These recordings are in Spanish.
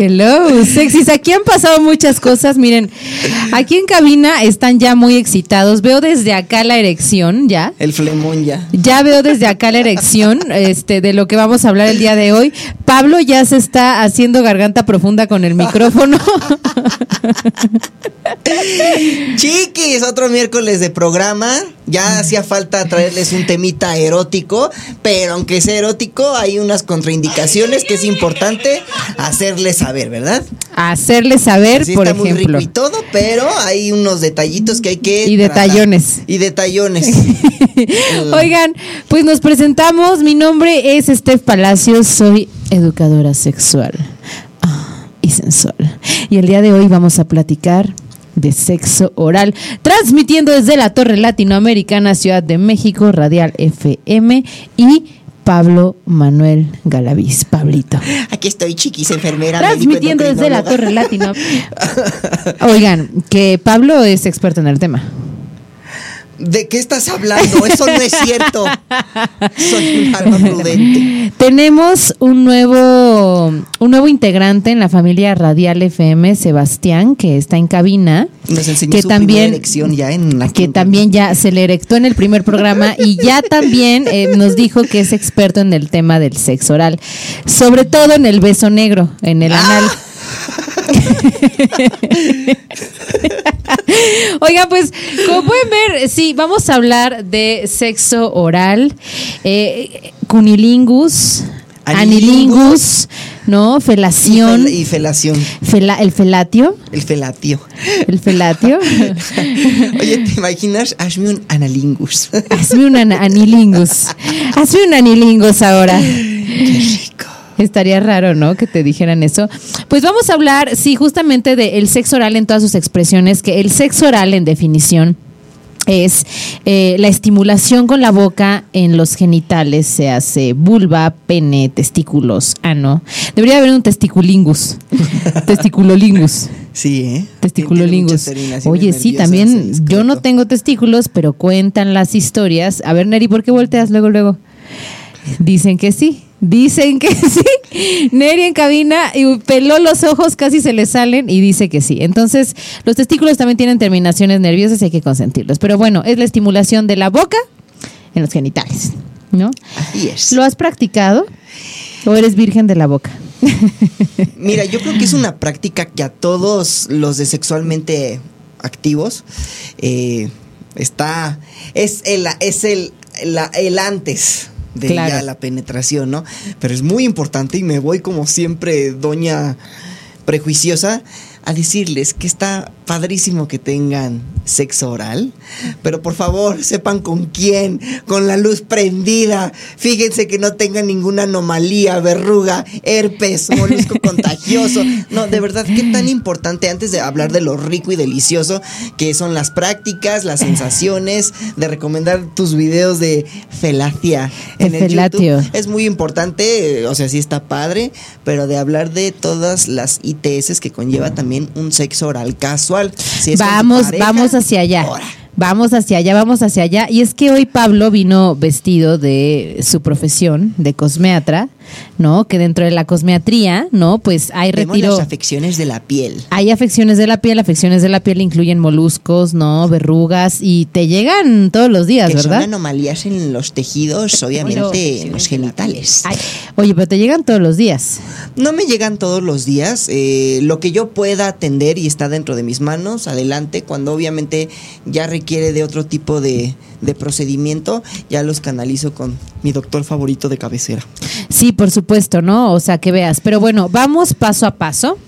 Hello, sexys. Aquí han pasado muchas cosas. Miren, aquí en cabina están ya muy excitados. Veo desde acá la erección, ya. El flemón ya. Ya veo desde acá la erección este, de lo que vamos a hablar el día de hoy. Pablo ya se está haciendo garganta profunda con el micrófono. Chiquis, otro miércoles de programa. Ya hacía falta traerles un temita erótico, pero aunque sea erótico, hay unas contraindicaciones que es importante hacerles saber, ¿verdad? Hacerles saber, Sí, por está muy rico y todo, pero hay unos detallitos que hay que. Y detallones. Y detallones. Oigan, pues nos presentamos. Mi nombre es Steph Palacios, soy educadora sexual ah, y sensual. Y el día de hoy vamos a platicar de sexo oral, transmitiendo desde la Torre Latinoamericana, Ciudad de México, Radial FM y Pablo Manuel Galaviz, Pablito. Aquí estoy, chiquis, enfermera. Transmitiendo desde la. Torre Latinoamericana. Oigan, que Pablo es experto en el tema. ¿De qué estás hablando? Eso no es cierto. Soy un alma prudente. Tenemos un nuevo, un nuevo integrante en la familia Radial FM, Sebastián, que está en cabina. Nos enseñó que su también, ya en aquí que también ya se le erectó en el primer programa y ya también eh, nos dijo que es experto en el tema del sexo oral, sobre todo en el beso negro, en el anal. Oiga, pues, como pueden ver, sí, vamos a hablar de sexo oral, eh, cunilingus, Anilingus. ¿no? y, Felación, fel- y felación. fela- el felatio, El felatio. el felatio. Oye, ¿te imaginas? Hazme un analingus. Hazme un anilingus. Hazme un anilingus ahora. Estaría raro, ¿no? Que te dijeran eso. Pues vamos a hablar, sí, justamente del sexo oral en todas sus expresiones, que el sexo oral en definición es eh, la estimulación con la boca en los genitales, se hace vulva, pene, testículos, ano. Debería haber un testiculingus, testiculolingus. Sí, ¿eh? Testiculolingus. Oye, sí, también yo no tengo testículos, pero cuentan las historias. A ver, Neri, ¿por qué volteas luego, luego? Dicen que sí. Dicen que sí. Neri en cabina y peló los ojos, casi se le salen y dice que sí. Entonces, los testículos también tienen terminaciones nerviosas y hay que consentirlos. Pero bueno, es la estimulación de la boca en los genitales, ¿no? Así es. ¿Lo has practicado o eres virgen de la boca? Mira, yo creo que es una práctica que a todos los de sexualmente activos eh, está. Es el, es el, la- el antes de Claro. ya la penetración, ¿no? Pero es muy importante y me voy como siempre, doña prejuiciosa, a decirles que está padrísimo que tengan sexo oral, pero por favor sepan con quién, con la luz prendida, fíjense que no tengan ninguna anomalía, verruga, herpes, molusco contagioso. No, de verdad, qué tan importante antes de hablar de lo rico y delicioso que son las prácticas, las sensaciones, de recomendar tus videos de felacia en El felatio. YouTube. Es muy importante, o sea, sí está padre, pero de hablar de todas las ITS que conlleva también un sexo oral casual. Si vamos, pareja, vamos hacia allá. ahora. Vamos hacia allá, vamos hacia allá. Y es que hoy Pablo vino vestido de su profesión, de cosmeatra, ¿no? Que dentro de la cosmeatría, ¿no? Pues hay retiro. las afecciones de la piel. Hay afecciones de la piel, afecciones de la piel incluyen moluscos, ¿no? Verrugas y te llegan todos los días, Que son ¿verdad? anomalías en los tejidos, obviamente en los genitales. Ay, oye, pero te llegan todos los días. No me llegan todos los días. eh, lo que yo pueda atender y está dentro de mis manos, adelante. Cuando obviamente ya requiere de otro tipo de, de procedimiento, ya los canalizo con mi doctor favorito de cabecera. Sí, por supuesto, ¿no? O sea, que veas. Pero bueno, vamos paso a paso.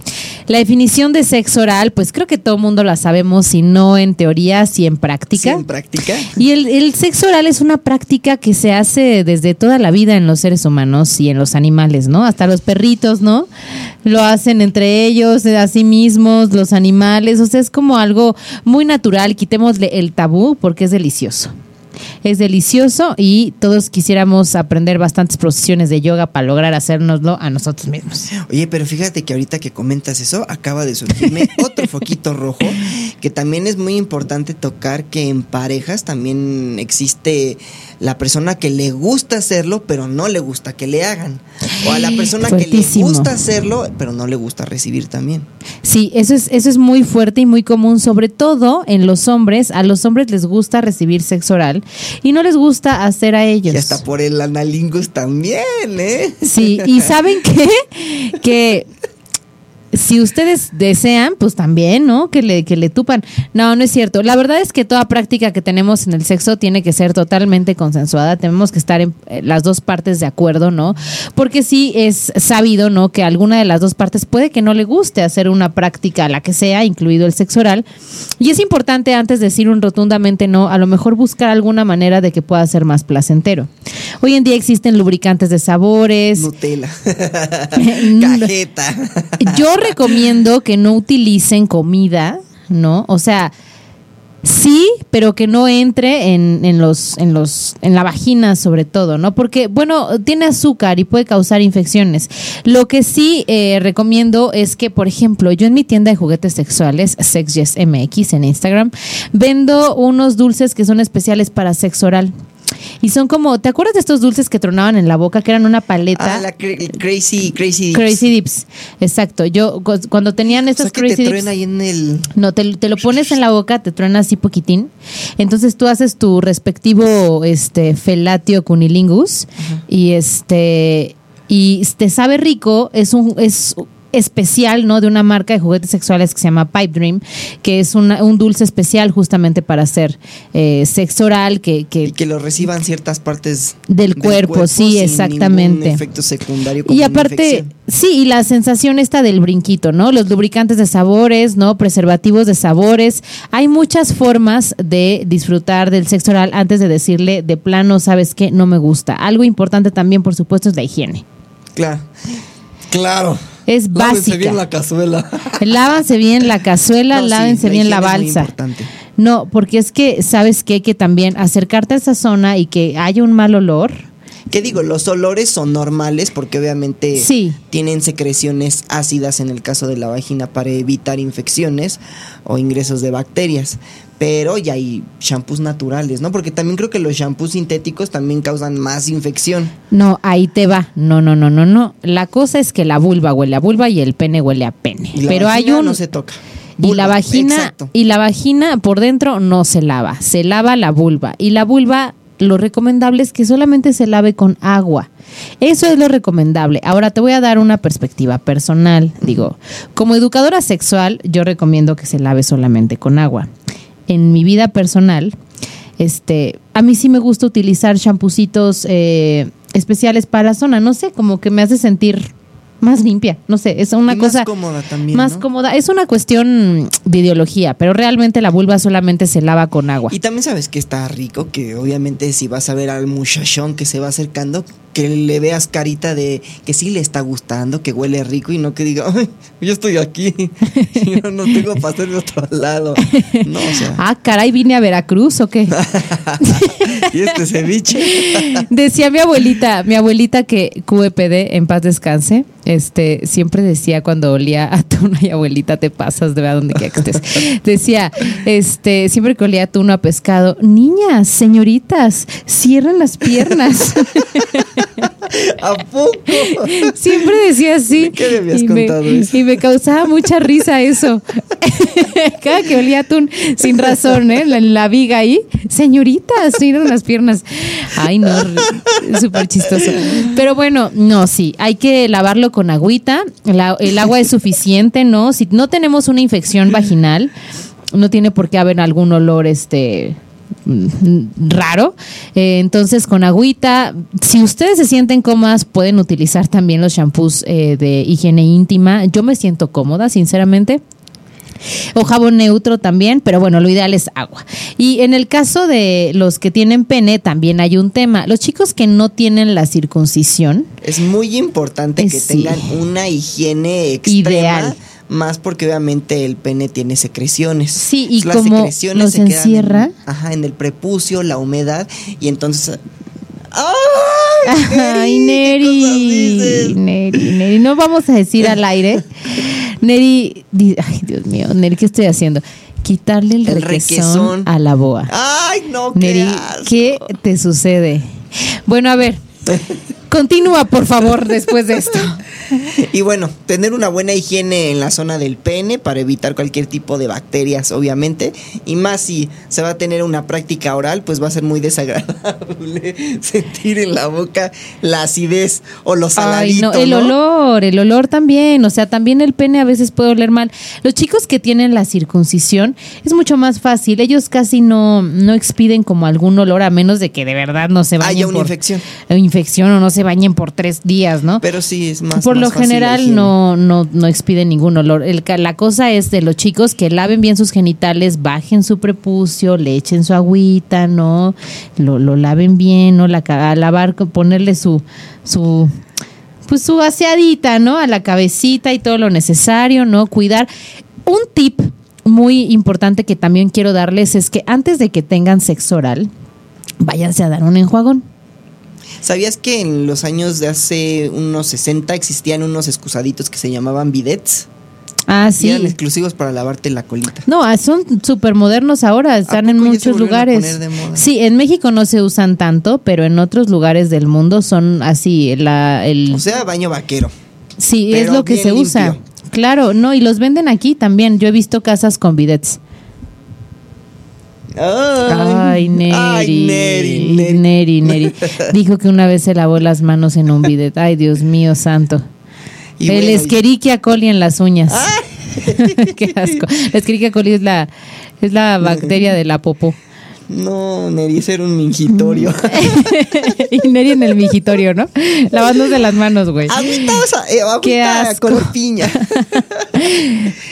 La definición de sexo oral, pues creo que todo el mundo la sabemos, si no en teoría, si en práctica. Sí, en práctica. Y el, el sexo oral es una práctica que se hace desde toda la vida en los seres humanos y en los animales, ¿no? Hasta los perritos, ¿no? Lo hacen entre ellos, a sí mismos, los animales. O sea, es como algo muy natural. Quitémosle el tabú porque es delicioso. Es delicioso y todos quisiéramos aprender bastantes posiciones de yoga para lograr hacérnoslo a nosotros mismos. Oye, pero fíjate que ahorita que comentas eso, acaba de surgirme otro foquito rojo, que también es muy importante tocar que en parejas también existe la persona que le gusta hacerlo, pero no le gusta que le hagan. O a la persona que le gusta hacerlo, pero no le gusta recibir también. Sí, eso es, eso es muy fuerte y muy común, sobre todo en los hombres. A los hombres les gusta recibir sexo oral y no les gusta hacer a ellos. Y hasta por el analingus también, ¿eh? Sí, y ¿saben qué? Que si ustedes desean, pues también, ¿no? Que le, que le tupan. No, no es cierto. La verdad es que toda práctica que tenemos en el sexo tiene que ser totalmente consensuada. Tenemos que estar en eh, las dos partes de acuerdo, ¿no? Porque sí es sabido, ¿no? Que alguna de las dos partes puede que no le guste hacer una práctica, la que sea, incluido el sexo oral. Y es importante antes de decir un rotundamente no, a lo mejor buscar alguna manera de que pueda ser más placentero. Hoy en día existen lubricantes de sabores. Nutella. Cajeta. Yo recomiendo que no utilicen comida, ¿no? O sea, sí, pero que no entre en, en los, en los, en la vagina sobre todo, ¿no? Porque, bueno, tiene azúcar y puede causar infecciones. Lo que sí eh, recomiendo es que, por ejemplo, yo en mi tienda de juguetes sexuales, SexYes MX en Instagram, vendo unos dulces que son especiales para sexo oral. Y son como, ¿te acuerdas de estos dulces que tronaban en la boca, que eran una paleta? Ah, la cra- crazy, crazy. Dips. Crazy Dips, exacto. Yo cu- cuando tenían O estos que Crazy te Dips, ahí en el. no, te, te lo pones en la boca, te truena así poquitín. Entonces tú haces tu respectivo este felatio cunilingus y este y te sabe rico, es un es especial, ¿no? De una marca de juguetes sexuales que se llama Pipe Dream, que es una- un dulce especial justamente para hacer eh, sexo oral, que, que Y que lo reciban ciertas partes Del cuerpo, sí, sin exactamente. efecto secundario. como Y aparte, sí, y la sensación esta del brinquito, ¿no? Los lubricantes de sabores, ¿no? Preservativos de sabores. Hay muchas formas de disfrutar del sexo oral antes de decirle de plano, ¿sabes qué? No me gusta. Algo importante también, por supuesto, es la higiene. Claro. Claro. Es Lávense básica. bien la cazuela. Lávanse bien la cazuela, No, lávense bien la higiene es muy balsa. No, porque es que, ¿sabes qué? Que también acercarte a esa zona y que haya un mal olor. ¿Qué digo? Los olores son normales porque obviamente Sí. tienen secreciones ácidas en el caso de la vagina para evitar infecciones o ingresos de bacterias. Pero ya hay shampoos naturales, ¿no? Porque también creo que los shampoos sintéticos también causan más infección. No, ahí te va. No, no, no, no, no. La cosa es que la vulva huele a vulva y el pene huele a pene. Y la Pero hay un no se toca. y la vagina exacto. y la vagina por dentro no se lava, se lava la vulva y la vulva lo recomendable es que solamente se lave con agua. Eso es lo recomendable. Ahora te voy a dar una perspectiva personal. Digo, como educadora sexual, yo recomiendo que se lave solamente con agua. En mi vida personal, este, a mí sí me gusta utilizar champucitos eh, especiales para zona. No sé, como que me hace sentir más limpia. No sé, es una Y más cosa cómoda también, más ¿no? cómoda. Es una cuestión de ideología, pero realmente la vulva solamente se lava con agua. Y también sabes que está rico, que obviamente si vas a ver al muchachón que se va acercando, que le veas carita de que sí le está gustando, que huele rico y no que diga, ay, yo estoy aquí, yo no tengo para hacer de otro lado. No, o sea, Ah, caray, vine a Veracruz o qué? y este ceviche. Decía mi abuelita, mi abuelita que QEPD, en paz descanse, este, siempre decía cuando olía atún, ay abuelita, te pasas de ver a donde quiera que estés. Decía, este, siempre que olía atún o a pescado, niñas, señoritas, cierren las piernas. ¿A poco? Siempre decía así. ¿De qué me habías y me, contado eso? Y me causaba mucha risa eso. Cada que olía atún, sin razón, ¿eh? La, la viga ahí. Señoritas, miren las piernas. Ay, no, súper chistoso. Pero bueno, no, sí, hay que lavarlo con agüita. La- el agua es suficiente, ¿no? Si no tenemos una infección vaginal, no tiene por qué haber algún olor, este raro. Eh, entonces, con agüita, si ustedes se sienten cómodas, pueden utilizar también los shampoos eh, de higiene íntima. Yo me siento cómoda, sinceramente. O jabón neutro también, pero bueno, lo ideal es agua. Y en el caso de los que tienen pene, también hay un tema. Los chicos que no tienen la circuncisión. Es muy importante que sí. tengan una higiene extrema. Ideal. Más porque obviamente el pene tiene secreciones. Sí, y Las como secreciones los se encierra. En, ajá, en el prepucio, la humedad. Y entonces. Ay, Neri! ¿qué cosas Neri? Neri, Neri, no vamos a decir al aire. Neri, ay, Dios mío, Neri, ¿qué estoy haciendo? Quitarle el, El requesón, requesón. a la boa. Ay, no, Neri. ¿qué te sucede? Bueno, a ver, continúa, por favor, después de esto. Y bueno, tener una buena higiene en la zona del pene para evitar cualquier tipo de bacterias, obviamente. Y más si se va a tener una práctica oral, pues va a ser muy desagradable sentir en la boca la acidez o los saladitos. no, el olor, el olor también, o sea, también el pene a veces puede oler mal. Los chicos que tienen la circuncisión es mucho más fácil, ellos casi no, no expiden como algún olor a menos de que de verdad no se bañen Haya una por infección. infección o no se bañen por tres días, ¿no? Pero sí es más. por más lo fácil general no, no, no expiden ningún olor. El la cosa es de los chicos que laven bien sus genitales, bajen su prepucio, le echen su agüita, ¿no? Lo, lo laven bien, ¿no? La, a lavar, ponerle su, su, pues su aseadita, ¿no? A la cabecita y todo lo necesario, ¿no? Cuidar. Un tip muy importante que también quiero darles es que antes de que tengan sexo oral, váyanse a dar un enjuagón. ¿Sabías que en los años de hace unos 60 existían unos excusaditos que se llamaban bidets? Ah, Y sí. eran exclusivos para lavarte la colita. No, ah, son súper modernos ahora, están en muchos lugares. poner de moda? Sí, en México no se usan tanto, pero en otros lugares del mundo son así, la, el, O sea, baño vaquero. sí, es lo que se usa. Claro, no, y los venden aquí también. Yo he visto casas con bidets. Ay, Neri. Ay, Neri, Neri. Neri, Neri. Dijo que una vez se lavó las manos en un bidet. Ay, Dios mío santo. Y el Escherichia coli en las uñas. Qué asco. La Escherichia coli es la, es la bacteria de la popó. No, Neri, ese era un mingitorio. y Neri en el migitorio, ¿no? Lavándose las manos, güey. agüita, o sea, eh, Qué asco. color piña.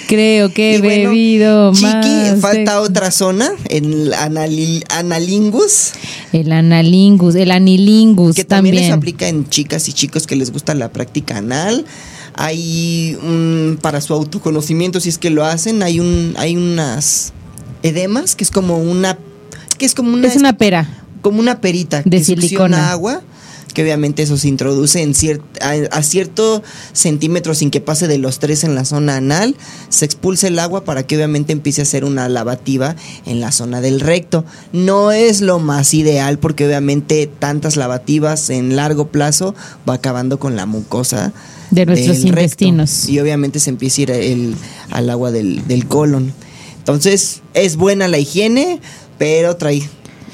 Creo que he bueno, bebido Chiqui, más. falta de- otra zona, el anali- analingus, El analingus, el anilingus que también, también. se aplica en chicas y chicos que les gusta la práctica anal. Hay un, para su autoconocimiento, si es que lo hacen, hay un, hay unas edemas, que es como una, que es como una, es una pera. como una perita De que silicona. agua, que obviamente eso se introduce en cier- a, a cierto centímetro sin que pase de los tres en la zona anal, se expulsa el agua para que obviamente empiece a hacer una lavativa en la zona del recto. No es lo más ideal porque obviamente tantas lavativas en largo plazo va acabando con la mucosa De nuestros recto. intestinos. y obviamente se empieza a ir el- al agua del, del colon. Entonces es buena la higiene, pero trae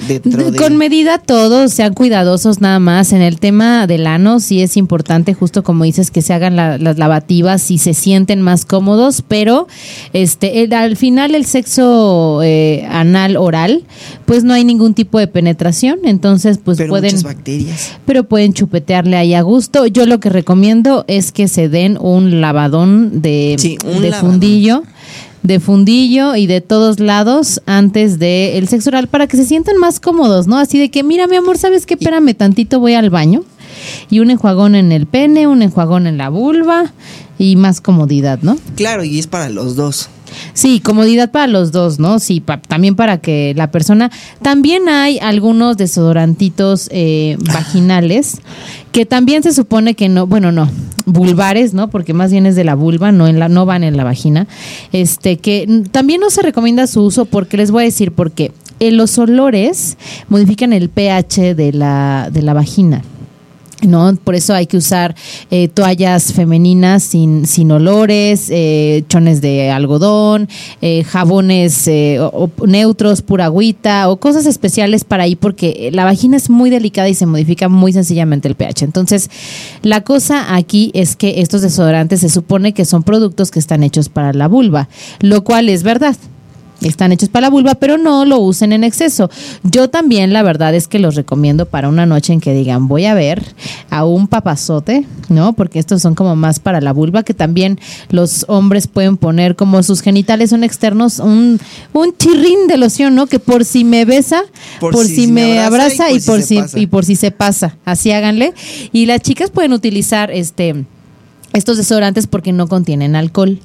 dentro de... Con medida todos, sean cuidadosos nada más. En el tema del ano sí es importante, justo como dices, que se hagan la- las lavativas y se sienten más cómodos, pero este el- al final el sexo eh, anal oral, pues no hay ningún tipo de penetración, entonces pues pero pueden bacterias. pero pueden chupetearle ahí a gusto. Yo lo que recomiendo es que se den un lavadón de, Sí, un de lavadón. fundillo, de fundillo y de todos lados antes del el sexo oral para que se sientan más cómodos, ¿no? Así de que, mira, mi amor, ¿sabes qué? Espérame tantito, voy al baño. Y un enjuagón en el pene, un enjuagón en la vulva y más comodidad, ¿no? Claro, y es para los dos. Sí, comodidad para los dos, ¿no? Sí, pa- también para que la persona... También hay algunos desodorantitos eh, vaginales que también se supone que no, bueno, no, vulvares, ¿no? Porque más bien es de la vulva, no en la no van en la vagina. Este que también no se recomienda su uso porque les voy a decir por qué. Eh, los olores modifican el pH de la de la vagina. ¿No? Por eso hay que usar eh, toallas femeninas sin, sin olores, eh, chones de algodón, eh, jabones eh, o- neutros, pura agüita o cosas especiales para ahí porque la vagina es muy delicada y se modifica muy sencillamente el pH. Entonces, la cosa aquí es que estos desodorantes se supone que son productos que están hechos para la vulva, lo cual es verdad. Están hechos para la vulva, pero no lo usen en exceso. Yo también, la verdad es que los recomiendo para una noche en que digan, voy a ver a un papazote, ¿no? Porque estos son como más para la vulva, que también los hombres pueden poner como sus genitales son externos, un, un chirrín de loción, ¿no? Que por si me besa, por, si, me abraza, y, por si, y por si se pasa. Así háganle. Y las chicas pueden utilizar este estos desodorantes porque no contienen alcohol.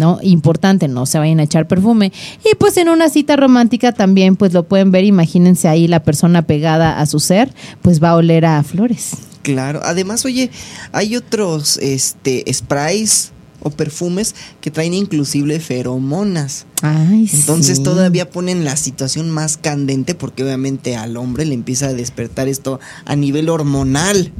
¿No? Importante, no se vayan a echar perfume. Y pues en una cita romántica también, pues lo pueden ver, imagínense ahí la persona pegada a su ser, pues va a oler a flores. Claro, además, oye, hay otros este sprays o perfumes que traen inclusive feromonas. Ay, Entonces todavía ponen la situación más candente porque obviamente al hombre le empieza a despertar esto a nivel hormonal.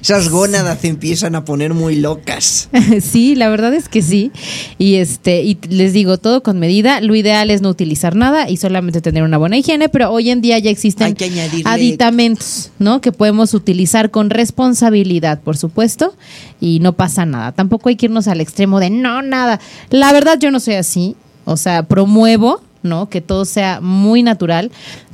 Esas gónadas se empiezan a poner muy locas. Sí, la verdad es que sí. Y este, y les digo, todo con medida. Lo ideal es no utilizar nada y solamente tener una buena higiene, pero hoy en día ya existen aditamentos, ¿no? Que podemos utilizar con responsabilidad, por supuesto, y no pasa nada. Tampoco hay que irnos al extremo de no, nada. La verdad, yo no soy así. O sea, promuevo, ¿no? Que todo sea muy natural.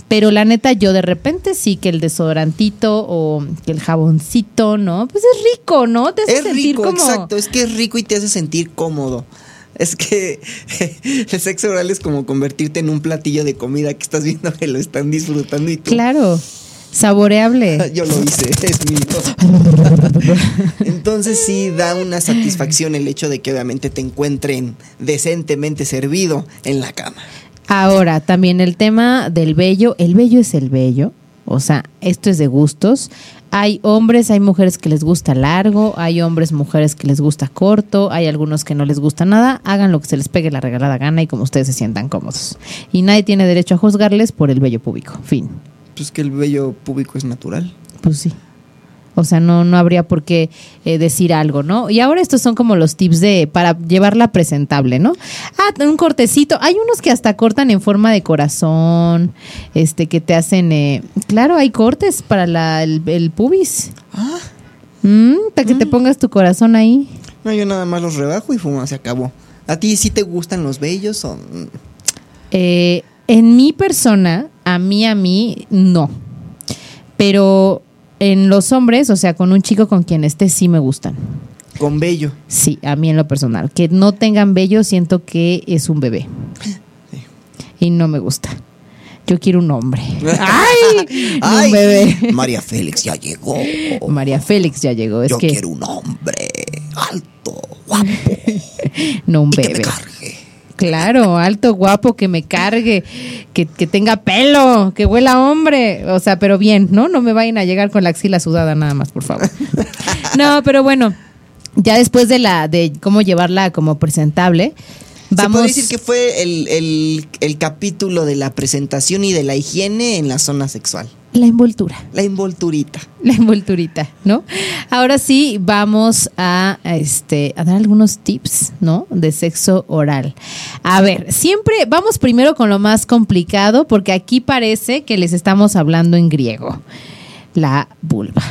Pero la neta, yo de repente sí que el desodorantito o que el jaboncito, ¿no? Pues es rico, ¿no? Te hace es sentir rico, exacto. Es que es rico y te hace sentir cómodo. Es que el sexo oral es como convertirte en un platillo de comida que estás viendo que lo están disfrutando y tú. Claro. Saboreable. Yo lo hice, es mío. Entonces sí da una satisfacción el hecho de que obviamente te encuentren decentemente servido en la cama. Ahora, también el tema del vello, el vello es el vello, o sea, esto es de gustos. Hay hombres, hay mujeres que les gusta largo, hay hombres, mujeres que les gusta corto, hay algunos que no les gusta nada. Hagan lo que se les pegue la regalada gana y como ustedes se sientan cómodos. Y nadie tiene derecho a juzgarles por el vello público. Fin. Pues que el vello público es natural. Pues sí. O sea, no, no habría por qué eh, decir algo, ¿no? Y ahora estos son como los tips de para llevarla presentable, ¿no? Ah, un cortecito. Hay unos que hasta cortan en forma de corazón, este, que te hacen, eh, claro, hay cortes para la, el, pubis. Ah. Mm, para que te mm. pongas tu corazón ahí. No, yo nada más los rebajo y fuma, se acabó. ¿A ti sí te gustan los bellos o...? Eh, en mi persona, a mí, a mí, no. Pero en los hombres, o sea, con un chico con quien esté, sí me gustan. ¿Con bello? Sí, a mí en lo personal. Que no tengan bello, siento que es un bebé. Y no me gusta. Yo quiero un hombre. ¡Ay! un bebé. María Félix ya llegó. María Félix ya llegó. Es Yo que... quiero un hombre alto, guapo. no un bebé. Claro, alto, guapo, que me cargue, que, tenga pelo, que huela hombre. O sea, pero bien, ¿no? No me vayan a llegar con la axila sudada nada más, por favor. No, pero bueno, ya después de la, de cómo llevarla como presentable, Vamos. Se puede decir que fue el, el, capítulo de la presentación y de la higiene en la zona sexual. La envoltura. La envolturita. La envolturita, ¿no? Ahora sí vamos a, este, a dar algunos tips, ¿no? De sexo oral. A ver, siempre vamos primero con lo más complicado porque aquí parece que les estamos hablando en griego. La vulva.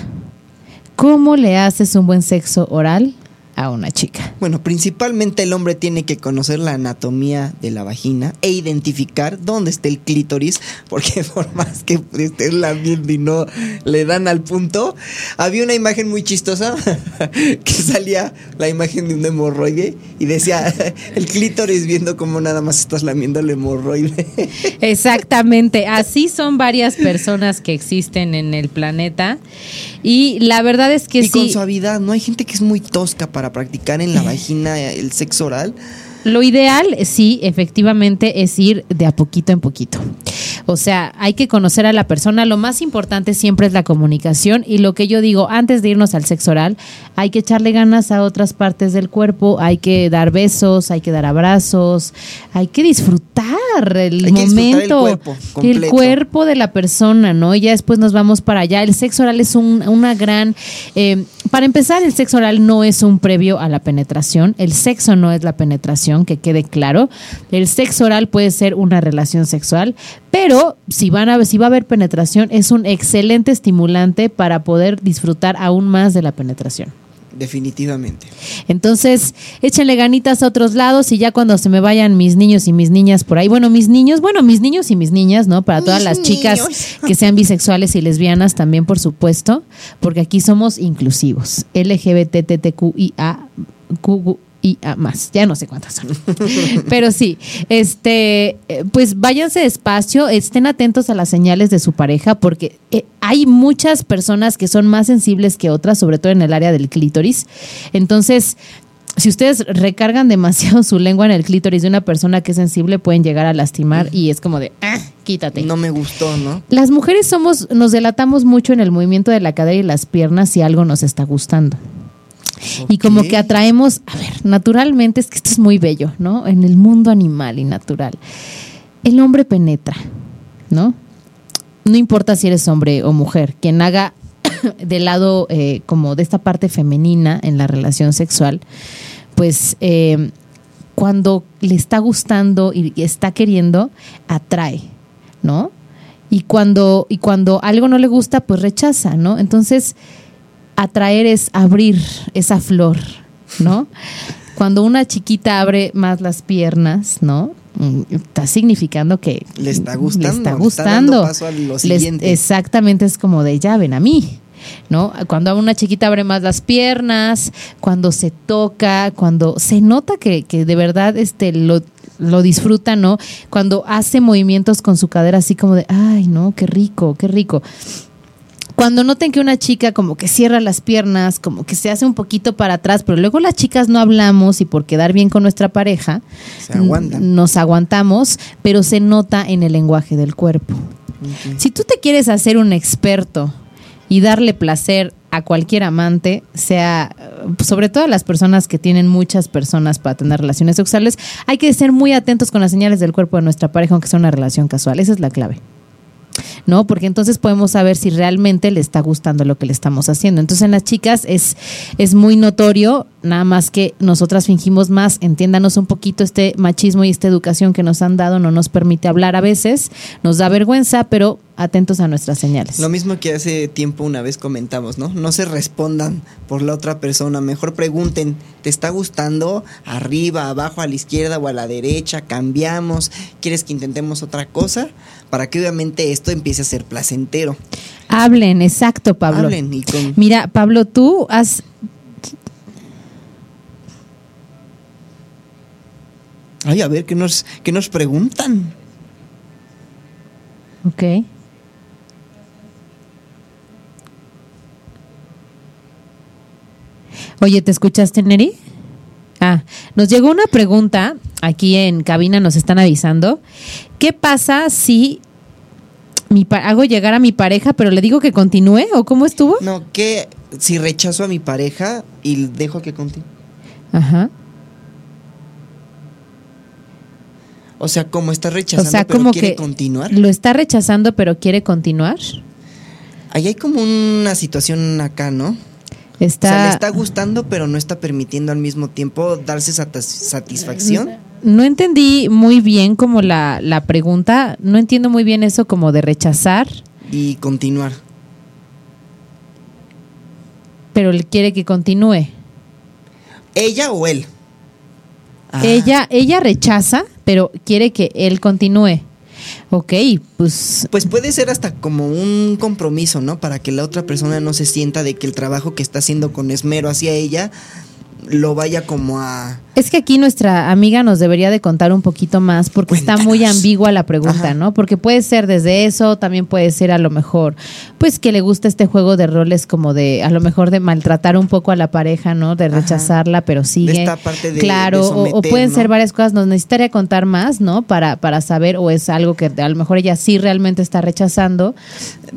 ¿Cómo le haces un buen sexo oral? A una chica? Bueno, principalmente el hombre tiene que conocer la anatomía de la vagina e identificar dónde está el clítoris, porque por más que estén lamiendo y no le dan al punto, había una imagen muy chistosa que salía la imagen de un hemorroide y decía el clítoris viendo cómo nada más estás lamiendo el hemorroide. Exactamente, así son varias personas que existen en el planeta y la verdad es que y con suavidad, ¿no? Hay gente que es muy tosca para practicar en la vagina el sexo oral. Lo ideal, sí, efectivamente, es ir de a poquito en poquito. O sea, hay que conocer a la persona. Lo más importante siempre es la comunicación. Y lo que yo digo, antes de irnos al sexo oral, hay que echarle ganas a otras partes del cuerpo. Hay que dar besos, hay que dar abrazos, hay que disfrutar el momento, el, cuerpo, el, cuerpo, de la persona, ¿no? Y ya después nos vamos para allá. El sexo oral es una gran. Eh, para empezar, el sexo oral no es un previo a la penetración. El sexo no es la penetración que quede claro. El sexo oral puede ser una relación sexual, pero si, van a, si va a haber penetración, es un excelente estimulante para poder disfrutar aún más de la penetración. Definitivamente. Entonces, échenle ganitas a otros lados y ya cuando se me vayan mis niños y mis niñas por ahí, bueno, mis niños, bueno, mis niños y mis niñas, ¿no? Para todas Mis las chicas niños. que sean bisexuales y lesbianas también, por supuesto, porque aquí somos inclusivos. LGBTTQIA, QIA más, ya no sé cuántas son. Pero sí, este, pues váyanse despacio, estén atentos a las señales de su pareja, porque eh, hay muchas personas que son más sensibles que otras, sobre todo en el área del clítoris. Entonces, si ustedes recargan demasiado su lengua en el clítoris de una persona que es sensible, pueden llegar a lastimar y es como de, ah, quítate. No me gustó, ¿no? Las mujeres somos, nos delatamos mucho en el movimiento de la cadera y las piernas si algo nos está gustando. Y como que atraemos, a ver, naturalmente, es que esto es muy bello, ¿no? En el mundo animal y natural. El hombre penetra, ¿no? No importa si eres hombre o mujer, quien haga del lado eh, como de esta parte femenina en la relación sexual, pues eh, cuando le está gustando y está queriendo, atrae, ¿no? Y cuando, y cuando algo no le gusta, pues rechaza, ¿no? Entonces, atraer es abrir esa flor, ¿no? Cuando una chiquita abre más las piernas, ¿no? Mm, Está significando que Le está gustando, Le está está gustando. dando paso a lo Les- siguiente. exactamente, es como de ya ven a mí. ¿No? Cuando una chiquita abre más las piernas, cuando se toca, cuando se nota que, que de verdad este lo, lo disfruta, ¿no? Cuando hace movimientos con su cadera así como de, ay, no, qué rico, qué rico cuando noten que una chica como que cierra las piernas, como que se hace un poquito para atrás, pero luego las chicas no hablamos y por quedar bien con nuestra pareja, Se nos aguantamos, pero se nota en el lenguaje del cuerpo. Si tú te quieres hacer un experto y darle placer a cualquier amante, sea eh, sobre todo a las personas que tienen muchas personas para tener relaciones sexuales, hay que ser muy atentos con las señales del cuerpo de nuestra pareja, aunque sea una relación casual. Esa es la clave. ¿No? Porque entonces podemos saber si realmente le está gustando lo que le estamos haciendo. Entonces en las chicas es, es muy notorio, nada más que nosotras fingimos más, entiéndanos un poquito este machismo y esta educación que nos han dado no nos permite hablar a veces, nos da vergüenza, pero atentos a nuestras señales. Lo mismo que hace tiempo una vez comentamos, ¿no? No se respondan por la otra persona, mejor pregunten, ¿te está gustando? Arriba, abajo, a la izquierda o a la derecha, cambiamos, ¿quieres que intentemos otra cosa? Para que obviamente esto empiece a ser placentero. Hablen, exacto, Pablo. Hablen y con... Mira, Pablo, tú has... Ay, a ver, ¿qué nos, qué nos preguntan? Ok. Oye, ¿te escuchaste, Neri? Ah, nos llegó una pregunta, aquí en cabina nos están avisando. ¿Qué pasa si mi hago llegar a mi pareja, pero le digo que continúe o cómo estuvo? No, que si rechazo a mi pareja y dejo que continúe. Ajá. O sea, como está O rechazando, sea, pero como quiere que continuar. lo está rechazando, pero quiere continuar. Ahí hay como una situación acá, ¿no? Está O sea, le está gustando, pero no está permitiendo al mismo tiempo darse satisfacción. No entendí muy bien como la, la pregunta, no entiendo muy bien eso como de rechazar, y continuar. pero él quiere que continúe. ¿Ella o él? Ah, Ella, ella rechaza, pero quiere que él continúe. Ok, pues Pues puede ser hasta como un compromiso, ¿no? Para que la otra persona no se sienta de que el trabajo que está haciendo con esmero hacia ella lo vaya como a... es que aquí nuestra amiga nos debería de contar un poquito más porque está muy ambigua la pregunta, Ajá. ¿no? Porque puede ser desde eso, también puede ser a lo mejor, pues que le gusta este juego de roles como de, a lo mejor de maltratar un poco a la pareja, ¿no? De Ajá. rechazarla, pero sigue. esta parte de- claro, de o- pueden ¿no? ser varias cosas. Nos necesitaría contar más, ¿no? Para, para saber, o es algo que a lo mejor ella sí realmente está rechazando.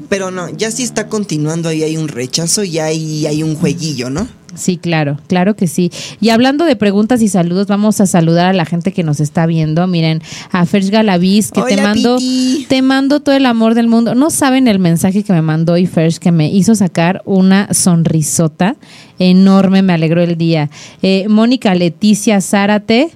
Pero no, ya si está continuando ahí hay un rechazo y ahí hay un jueguillo, ¿no? Sí, claro, claro que sí. Y hablando de preguntas y saludos, vamos a saludar a la gente que nos está viendo. Miren, a Fersh Galaviz, que te mando, Piti. te mando todo el amor del mundo. No saben el mensaje que me mandó y Fersh que me hizo sacar una sonrisota enorme, me alegró el día. Eh, Mónica Leticia Zárate,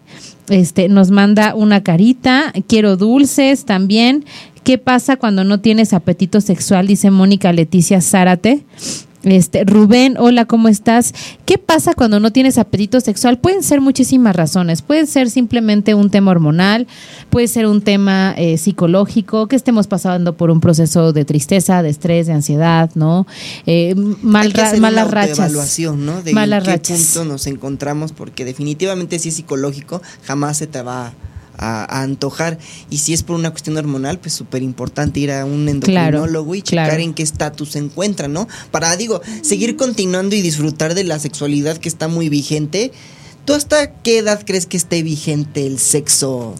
este, nos manda una carita. Quiero dulces también. ¿Qué pasa cuando no tienes apetito sexual? Dice Mónica Leticia Zárate. Este, Rubén, hola, ¿cómo estás? ¿Qué pasa cuando no tienes apetito sexual? Pueden ser muchísimas razones. Puede ser simplemente un tema hormonal, puede ser un tema eh, psicológico, que estemos pasando por un proceso de tristeza, de estrés, de ansiedad, ¿no? Eh, mal, malas rachas. Evaluación, ¿no? De malas en qué punto nos encontramos, porque definitivamente si es psicológico, jamás se te va a, antojar. Y si es por una cuestión hormonal, pues súper importante ir a un endocrinólogo y checar en qué estatus se encuentra, ¿no? Para, digo, seguir continuando y disfrutar de la sexualidad que está muy vigente. ¿Tú hasta qué edad crees que esté vigente el sexo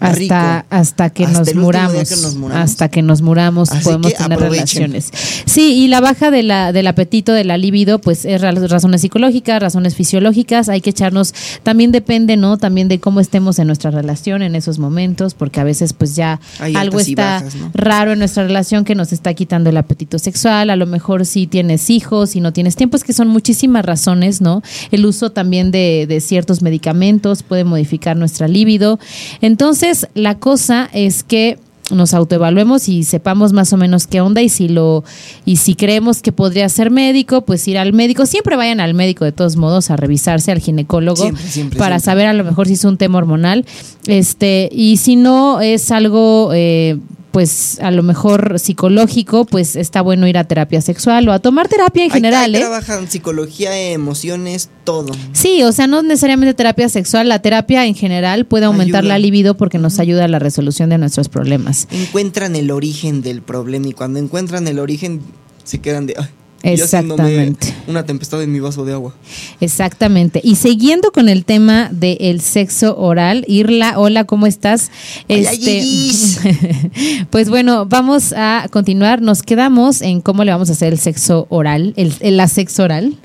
hasta, hasta, que, nos muramos, Hasta que nos muramos podemos tener relaciones. Sí, y la baja de la, del apetito, de la libido, pues es razones psicológicas, razones fisiológicas. Hay que echarnos, también depende, ¿no? También de cómo estemos en nuestra relación en esos momentos, porque a veces pues ya algo está raro en nuestra relación que nos está quitando el apetito sexual. A lo mejor si tienes hijos, y no tienes tiempo, es que son muchísimas razones, ¿no? El uso también de, de ciertos medicamentos puede modificar nuestra libido. Entonces, la cosa es que nos autoevaluemos y sepamos más o menos qué onda y si lo y si creemos que podría ser médico, pues ir al médico. Siempre vayan al médico de todos modos a revisarse al ginecólogo para saber a lo mejor si es un tema hormonal. Este, y si no es algo eh, pues a lo mejor psicológico, pues está bueno ir a terapia sexual o a tomar terapia en general. Ahí, ¿eh? trabajan psicología, emociones, todo. Sí, o sea, no necesariamente terapia sexual, la terapia en general puede aumentar la libido porque nos ayuda a la resolución de nuestros problemas. Encuentran el origen del problema y cuando encuentran el origen se quedan de... Exactamente. Una tempestad en mi vaso de agua. Exactamente. Y siguiendo con el tema del sexo oral, Irla, hola, ¿cómo estás? Este, pues bueno, vamos a continuar. Nos quedamos en cómo le vamos a hacer el sexo oral, el, la sexo oral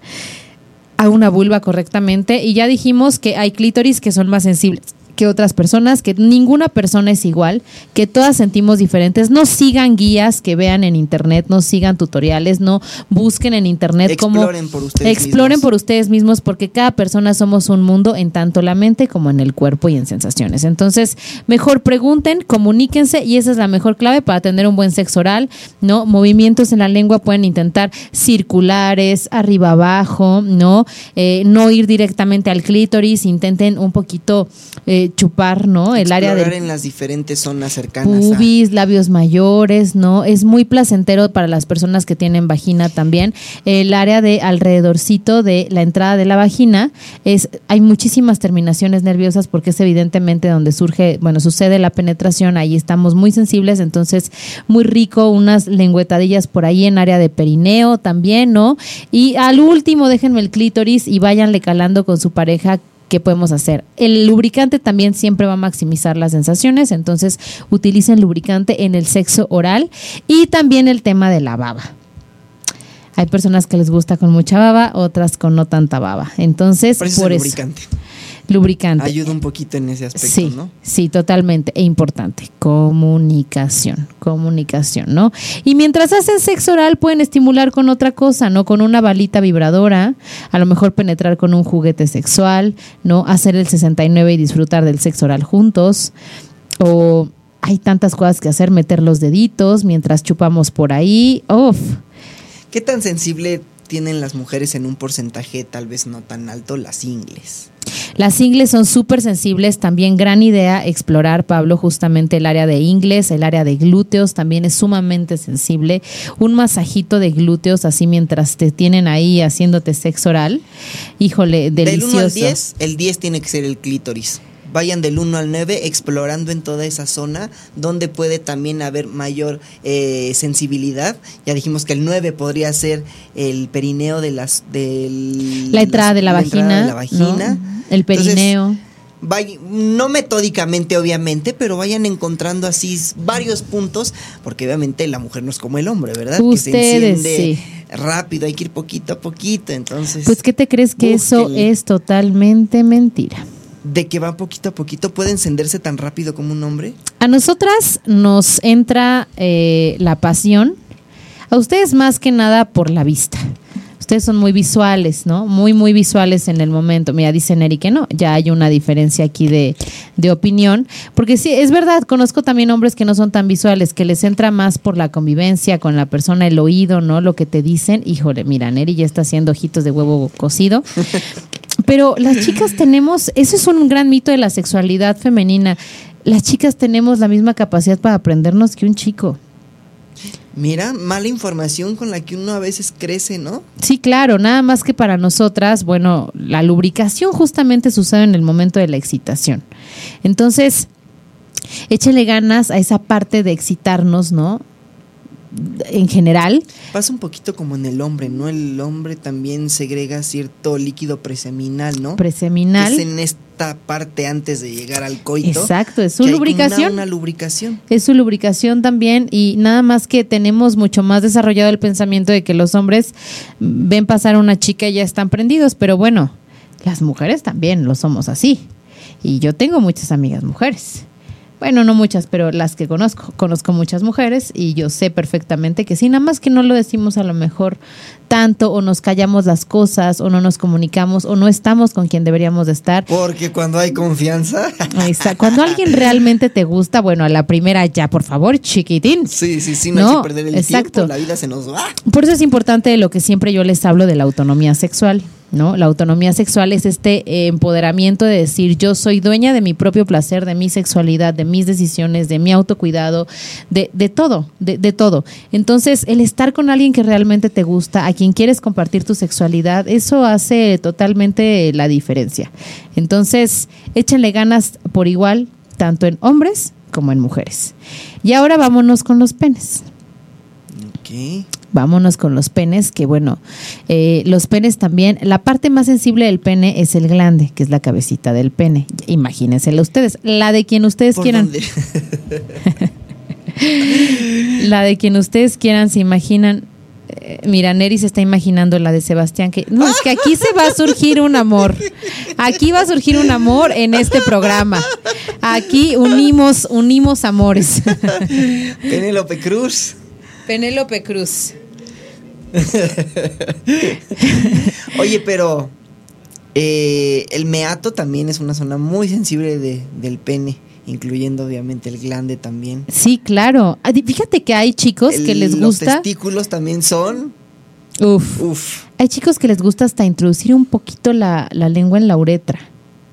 a una vulva correctamente. Y ya dijimos que hay clítoris que son más sensibles que otras personas, que ninguna persona es igual, que todas sentimos diferentes. No sigan guías que vean en internet, no sigan tutoriales, no busquen en internet exploren por ustedes exploren por ustedes mismos porque cada persona somos un mundo en tanto la mente como en el cuerpo y en sensaciones. Entonces, mejor pregunten, comuníquense y esa es la mejor clave para tener un buen sexo oral, ¿no? Movimientos en la lengua pueden intentar circulares, arriba abajo, ¿no? Eh, no ir directamente al clítoris, intenten un poquito eh, chupar, ¿no? El área de en las diferentes zonas cercanas. Pubis, labios mayores, ¿no? Es muy placentero para las personas que tienen vagina también. El área de alrededorcito de la entrada de la vagina es hay muchísimas terminaciones nerviosas porque es evidentemente donde surge, bueno, sucede la penetración, ahí estamos muy sensibles, entonces muy rico unas lengüetadillas por ahí en área de perineo también, ¿no? Y al último déjenme el clítoris y váyanle calando con su pareja ¿qué podemos hacer? El lubricante también siempre va a maximizar las sensaciones, entonces utilicen lubricante en el sexo oral y también el tema de la baba. Hay personas que les gusta con mucha baba, otras con no tanta baba. Entonces, por eso, lubricante lubricante. Ayuda un poquito en ese aspecto, sí, ¿no? Sí, totalmente. E importante. Comunicación. Comunicación, ¿no? Y mientras hacen sexo oral, pueden estimular con otra cosa, ¿no? Con una balita vibradora, a lo mejor penetrar con un juguete sexual, ¿no? Hacer el 69 y disfrutar del sexo oral juntos. O hay tantas cosas que hacer, meter los deditos mientras chupamos por ahí. Uf. ¿Qué tan sensible tienen las mujeres en un porcentaje tal vez no tan alto las ingles? Las ingles son súper sensibles, también gran idea explorar, Pablo, justamente el área de ingles, el área de glúteos también es sumamente sensible. Un masajito de glúteos así mientras te tienen ahí haciéndote sexo oral, híjole, delicioso. Del 1 al 10, el 10 tiene que ser el clítoris vayan del 1 al 9 explorando en toda esa zona donde puede también haber mayor eh, sensibilidad. Ya dijimos que el 9 podría ser el perineo de las del, la entrada de la, vagina, la vagina. El perineo. no metódicamente, obviamente, pero vayan encontrando así varios puntos, porque obviamente la mujer no es como el hombre, ¿verdad? que se enciende rápido, hay que ir poquito a poquito, entonces. Pues, ¿qué te crees que eso es totalmente mentira? De que va poquito a poquito, puede encenderse tan rápido como un hombre? A nosotras nos entra eh, la pasión, a ustedes más que nada por la vista. Ustedes son muy visuales, ¿no? Muy, muy visuales en el momento. Mira, dice Neri que no, ya hay una diferencia aquí de, de opinión. Porque sí, es verdad, conozco también hombres que no son tan visuales, que les entra más por la convivencia con la persona, el oído, ¿no? Lo que te dicen. Híjole, mira, Neri ya está haciendo ojitos de huevo cocido. Pero las chicas tenemos, eso es un gran mito de la sexualidad femenina. Las chicas tenemos la misma capacidad para aprendernos que un chico. Mira, mala información con la que uno a veces crece, ¿no? Sí, claro, nada más que para nosotras, bueno, la lubricación justamente sucede en el momento de la excitación. Entonces, échele ganas a esa parte de excitarnos, ¿no? En general. Pasa un poquito como en el hombre, ¿no? El hombre también segrega cierto líquido preseminal, ¿no? Preseminal. es en esta parte antes de llegar al coito. Exacto, es su lubricación. Una, una, lubricación. Es su lubricación también y nada más que tenemos mucho más desarrollado el pensamiento de que los hombres ven pasar a una chica y ya están prendidos, pero bueno, las mujeres también lo somos así. Y yo tengo muchas amigas mujeres bueno, no muchas, pero las que conozco. Conozco muchas mujeres y yo sé perfectamente que sí, nada más que no lo decimos a lo mejor tanto o nos callamos las cosas o no nos comunicamos o no estamos con quien deberíamos de estar. Porque cuando hay confianza. Cuando alguien realmente te gusta, bueno, a la primera ya, por favor, chiquitín. Sí, sí, sí, no, hay que perder el exacto. tiempo, la vida se nos va. Por eso es importante lo que siempre yo les hablo de la autonomía sexual. ¿No? La autonomía sexual es este eh, empoderamiento de decir yo soy dueña de mi propio placer, de mi sexualidad, de mis decisiones, de mi autocuidado, de, de todo, de, de, todo. Entonces, el estar con alguien que realmente te gusta, a quien quieres compartir tu sexualidad, eso hace totalmente la diferencia. Entonces, échenle ganas por igual, tanto en hombres como en mujeres. Y ahora vámonos con los penes. Okay vámonos con los penes, que bueno, eh, los penes también, la parte más sensible del pene es el glande, que es la cabecita del pene. Imagínenselo ustedes, la de quien ustedes quieran. la de quien ustedes quieran, se imaginan. Eh, mira, Neri se está imaginando la de Sebastián, que no, es que aquí se va a surgir un amor. Aquí va a surgir un amor en este programa. Aquí unimos, unimos amores. Penélope Cruz. Penélope Cruz. Oye, pero eh, el meato también es una zona muy sensible de, del pene, incluyendo obviamente el glande también. Sí, claro. Ah, fíjate que hay chicos que les gusta. Los testículos también son. Uf. Uf. Hay chicos que les gusta hasta introducir un poquito la, la lengua en la uretra.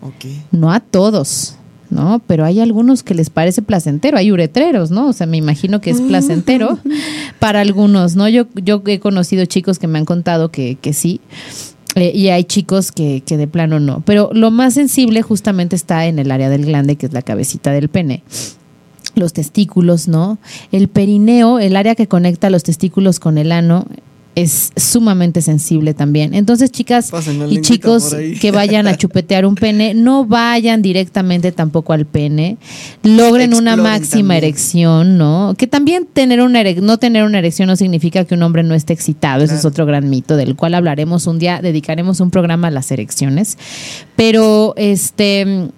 Ok. No a todos. ¿No? Pero hay algunos que les parece placentero, hay uretreros, ¿no? O sea, me imagino que es placentero para algunos, ¿no? Yo, yo he conocido chicos que me han contado que, que sí. Eh, y hay chicos que, que de plano no. Pero lo más sensible justamente está en el área del glande, que es la cabecita del pene los testículos, ¿no? El perineo, el área que conecta los testículos con el ano, es sumamente sensible también. Entonces, chicas y chicos que vayan a chupetear un pene, no vayan directamente tampoco al pene. Logren una máxima erección, ¿no? Que también tener una no tener una erección no significa que un hombre no esté excitado. Eso es otro gran mito del cual hablaremos un día, dedicaremos un programa a las erecciones. Pero este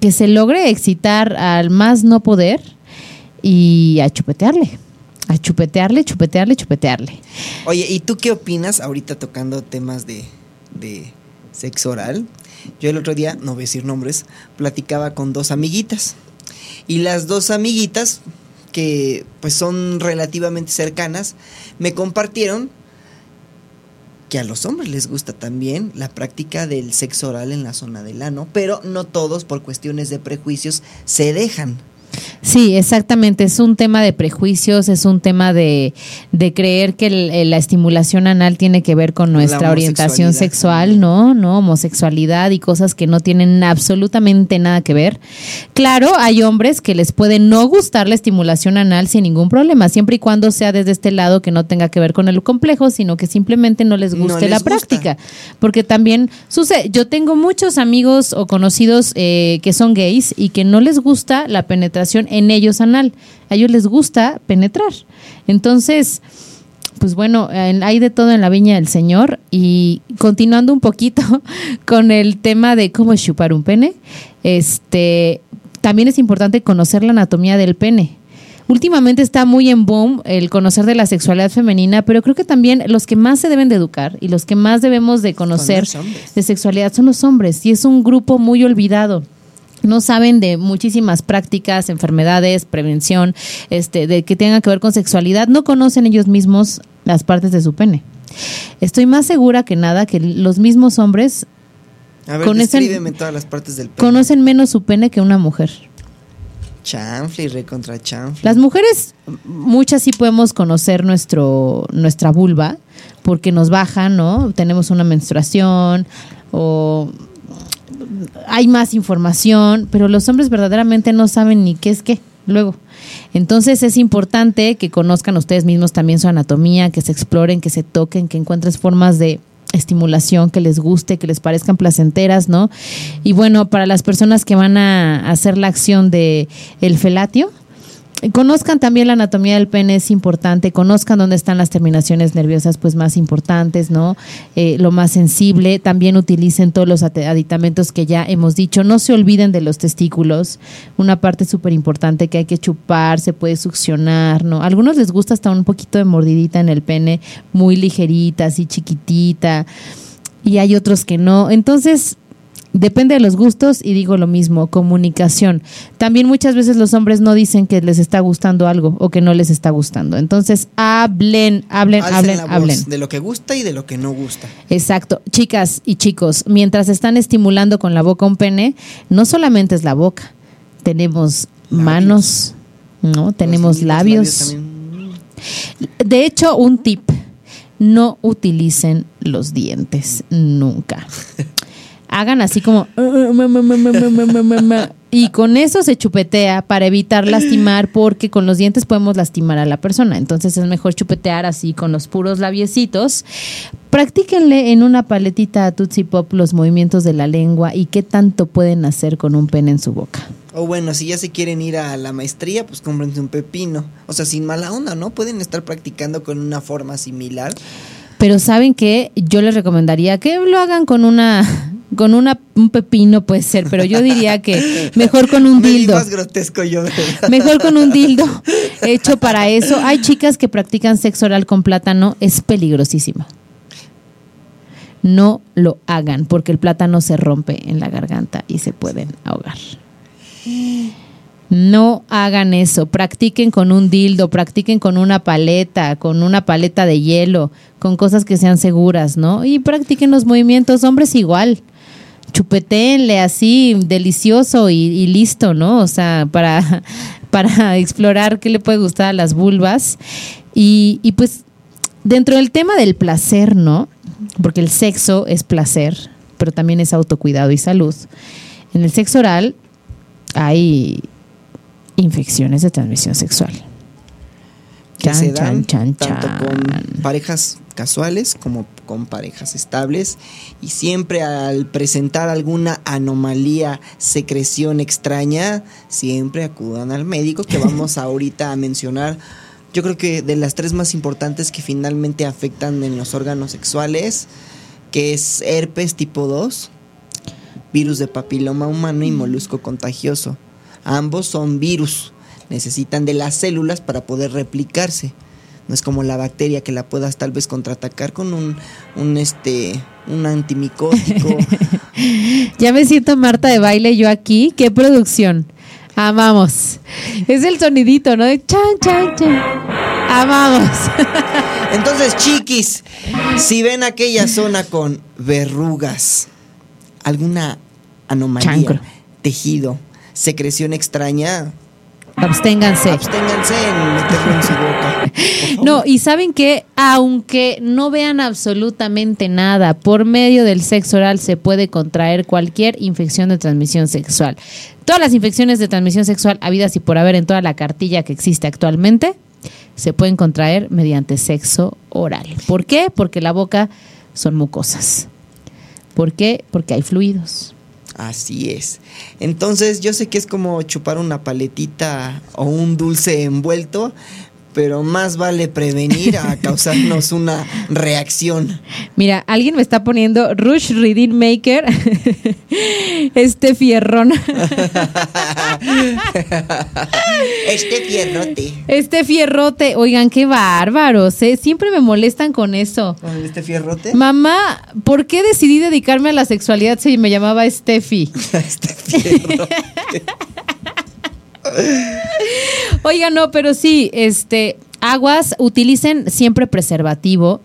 que se logre excitar al más no poder y a chupetearle. A chupetearle, chupetearle, chupetearle. Oye, ¿y tú qué opinas ahorita tocando temas de, de sexo oral? Yo el otro día, no voy a decir nombres, platicaba con dos amiguitas. Y las dos amiguitas, que pues son relativamente cercanas, me compartieron que a los hombres les gusta también la práctica del sexo oral en la zona del ano, pero no todos por cuestiones de prejuicios se dejan. Sí, exactamente. Es un tema de prejuicios, es un tema de, de creer que la estimulación anal tiene que ver con nuestra orientación sexual, ¿no? ¿no? Homosexualidad y cosas que no tienen absolutamente nada que ver. Claro, hay hombres que les puede no gustar la estimulación anal sin ningún problema, siempre y cuando sea desde este lado que no tenga que ver con el complejo, sino que simplemente no les guste la práctica. Porque también sucede, yo tengo muchos amigos o conocidos eh, que son gays y que no les gusta la penetración en ellos anal. A ellos les gusta penetrar. Entonces, pues bueno, hay de todo en la viña del Señor. Y continuando un poquito con el tema de cómo chupar un pene, este, también es importante conocer la anatomía del pene. últimamente está muy en boom el conocer de la sexualidad femenina, pero creo que también los que más se deben de educar y los que más debemos de conocer de sexualidad son los hombres y es un grupo muy olvidado no saben de muchísimas prácticas, enfermedades, prevención, este, de que tengan que ver con sexualidad, no conocen ellos mismos las partes de su pene. Estoy más segura que nada que los mismos hombres conocen, todas las partes del pene. conocen menos su pene que una mujer. Chanfle, recontra chanfle. Las mujeres, muchas sí podemos conocer nuestro, nuestra vulva, porque nos baja, ¿no? Tenemos una menstruación o hay más información, pero los hombres verdaderamente no saben ni qué es qué luego. Entonces es importante que conozcan ustedes mismos también su anatomía, que se exploren, que se toquen, que encuentren formas de estimulación que les guste, que les parezcan placenteras, ¿no? Y bueno, para las personas que van a hacer la acción de el felatio, Conozcan también la anatomía del pene, es importante. Conozcan dónde están las terminaciones nerviosas pues más importantes, ¿no? Eh, lo más sensible. También utilicen todos los aditamentos que ya hemos dicho. No se olviden de los testículos. Una parte súper importante que hay que chupar, se puede succionar, ¿no? A algunos les gusta hasta un poquito de mordidita en el pene, muy ligerita, así chiquitita. Y hay otros que no. Entonces, Depende de los gustos y digo lo mismo, comunicación. También muchas veces los hombres no dicen que les está gustando algo o que no les está gustando. Entonces, hablen, hablen, hablen, hablen. De lo que gusta y de lo que no gusta. Exacto. Chicas y chicos, mientras están estimulando con la boca un pene, no solamente es la boca, tenemos manos, ¿no? Tenemos labios. de hecho, un tip, no utilicen los dientes nunca. hagan así como... Y con eso se chupetea para evitar lastimar, porque con los dientes podemos lastimar a la persona. Entonces es mejor chupetear así con los puros labiecitos. Practíquenle en una paletita a Tootsie Pop los movimientos de la lengua y qué tanto pueden hacer con un pene en su boca. O bueno, si ya se quieren ir a la maestría, pues cómprense un pepino. O sea, sin mala onda, ¿no? Pueden estar practicando con una forma similar. Pero saben que yo les recomendaría que lo hagan con una con una, un pepino puede ser, pero yo diría que mejor con un dildo. Más grotesco yo. Mejor con un dildo hecho para eso. Hay chicas que practican sexo oral con plátano, es peligrosísimo. No lo hagan porque el plátano se rompe en la garganta y se pueden ahogar. No hagan eso, practiquen con un dildo, practiquen con una paleta, con una paleta de hielo, con cosas que sean seguras, ¿no? Y practiquen los movimientos, hombres igual chupetéenle así, delicioso y, listo, ¿no? O sea, para, para explorar qué le puede gustar a las vulvas. Y, y pues dentro del tema del placer, ¿no? Porque el sexo es placer, pero también es autocuidado y salud. En el sexo oral hay infecciones de transmisión sexual. Que se dan tanto con parejas casuales como con parejas estables y siempre al presentar alguna anomalía, secreción extraña, siempre acudan al médico que vamos ahorita a mencionar. Yo creo que de las tres más importantes que finalmente afectan en los órganos sexuales, que es herpes tipo 2, virus de papiloma humano y molusco contagioso. Ambos son virus, necesitan de las células para poder replicarse. No es como la bacteria que la puedas tal vez contraatacar con un, un este un antimicótico. ya me siento Marta de baile yo aquí. ¿Qué producción? Amamos. Es el sonidito, ¿no? De chan, chan, chan. Amamos. Entonces, chiquis, si ven aquella zona con verrugas, alguna anomalía, tejido, secreción extraña, Absténganse. Absténganse en meterlo en su boca. No, y saben que aunque no vean absolutamente nada, por medio del sexo oral se puede contraer cualquier infección de transmisión sexual. Todas las infecciones de transmisión sexual habidas y por haber en toda la cartilla que existe actualmente se pueden contraer mediante sexo oral. ¿Por qué? Porque la boca son mucosas. ¿Por qué? Porque hay fluidos. Así es. Entonces yo sé que es como chupar una paletita o un dulce envuelto, pero más vale prevenir a causarnos una reacción. Mira, alguien me está poniendo Rush Reading Maker, este fierrón. este fierrote. Este fierrote, oigan, qué bárbaros, ¿eh? Siempre me molestan con eso. ¿Con este fierrote? Mamá, ¿por qué decidí dedicarme a la sexualidad si me llamaba Steffi? este fierrote. Oiga, no, pero sí, este, aguas, utilicen siempre preservativo.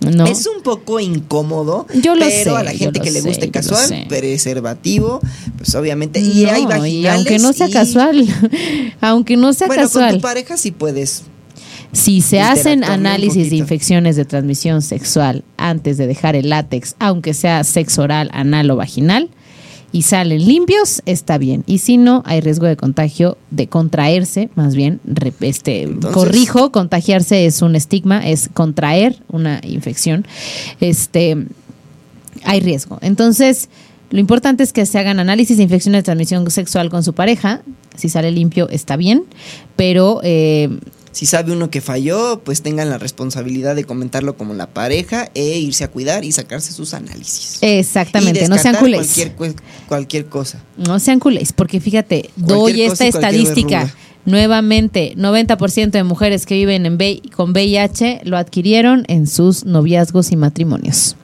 ¿no? Es un poco incómodo, yo lo pero sé, a la gente que le guste sé, casual, preservativo, pues obviamente. Y no, hay vaginales. y aunque no sea y- casual, aunque no sea Bueno, con casual. tu pareja sí puedes. Si se hacen análisis de infecciones de transmisión sexual antes de dejar el látex, aunque sea sexo oral, anal o vaginal, y salen limpios, está bien. Y si no, hay riesgo de contagio, de contraerse, más bien, este, Entonces- corrijo, contagiarse es un estigma, es contraer una infección. Este, hay riesgo. Entonces, lo importante es que se hagan análisis de infecciones de transmisión sexual con su pareja. Si sale limpio, está bien, pero eh, Si sabe uno que falló, pues tengan la responsabilidad de comentarlo como la pareja e irse a cuidar y sacarse sus análisis. Exactamente, Y no sean culés. Cualquier, cualquier cosa. No sean culés, porque fíjate, doy Cualquier esta cosa y cualquier estadística. verruga. Nuevamente, 90% de mujeres que viven en V- con VIH lo adquirieron en sus noviazgos y matrimonios.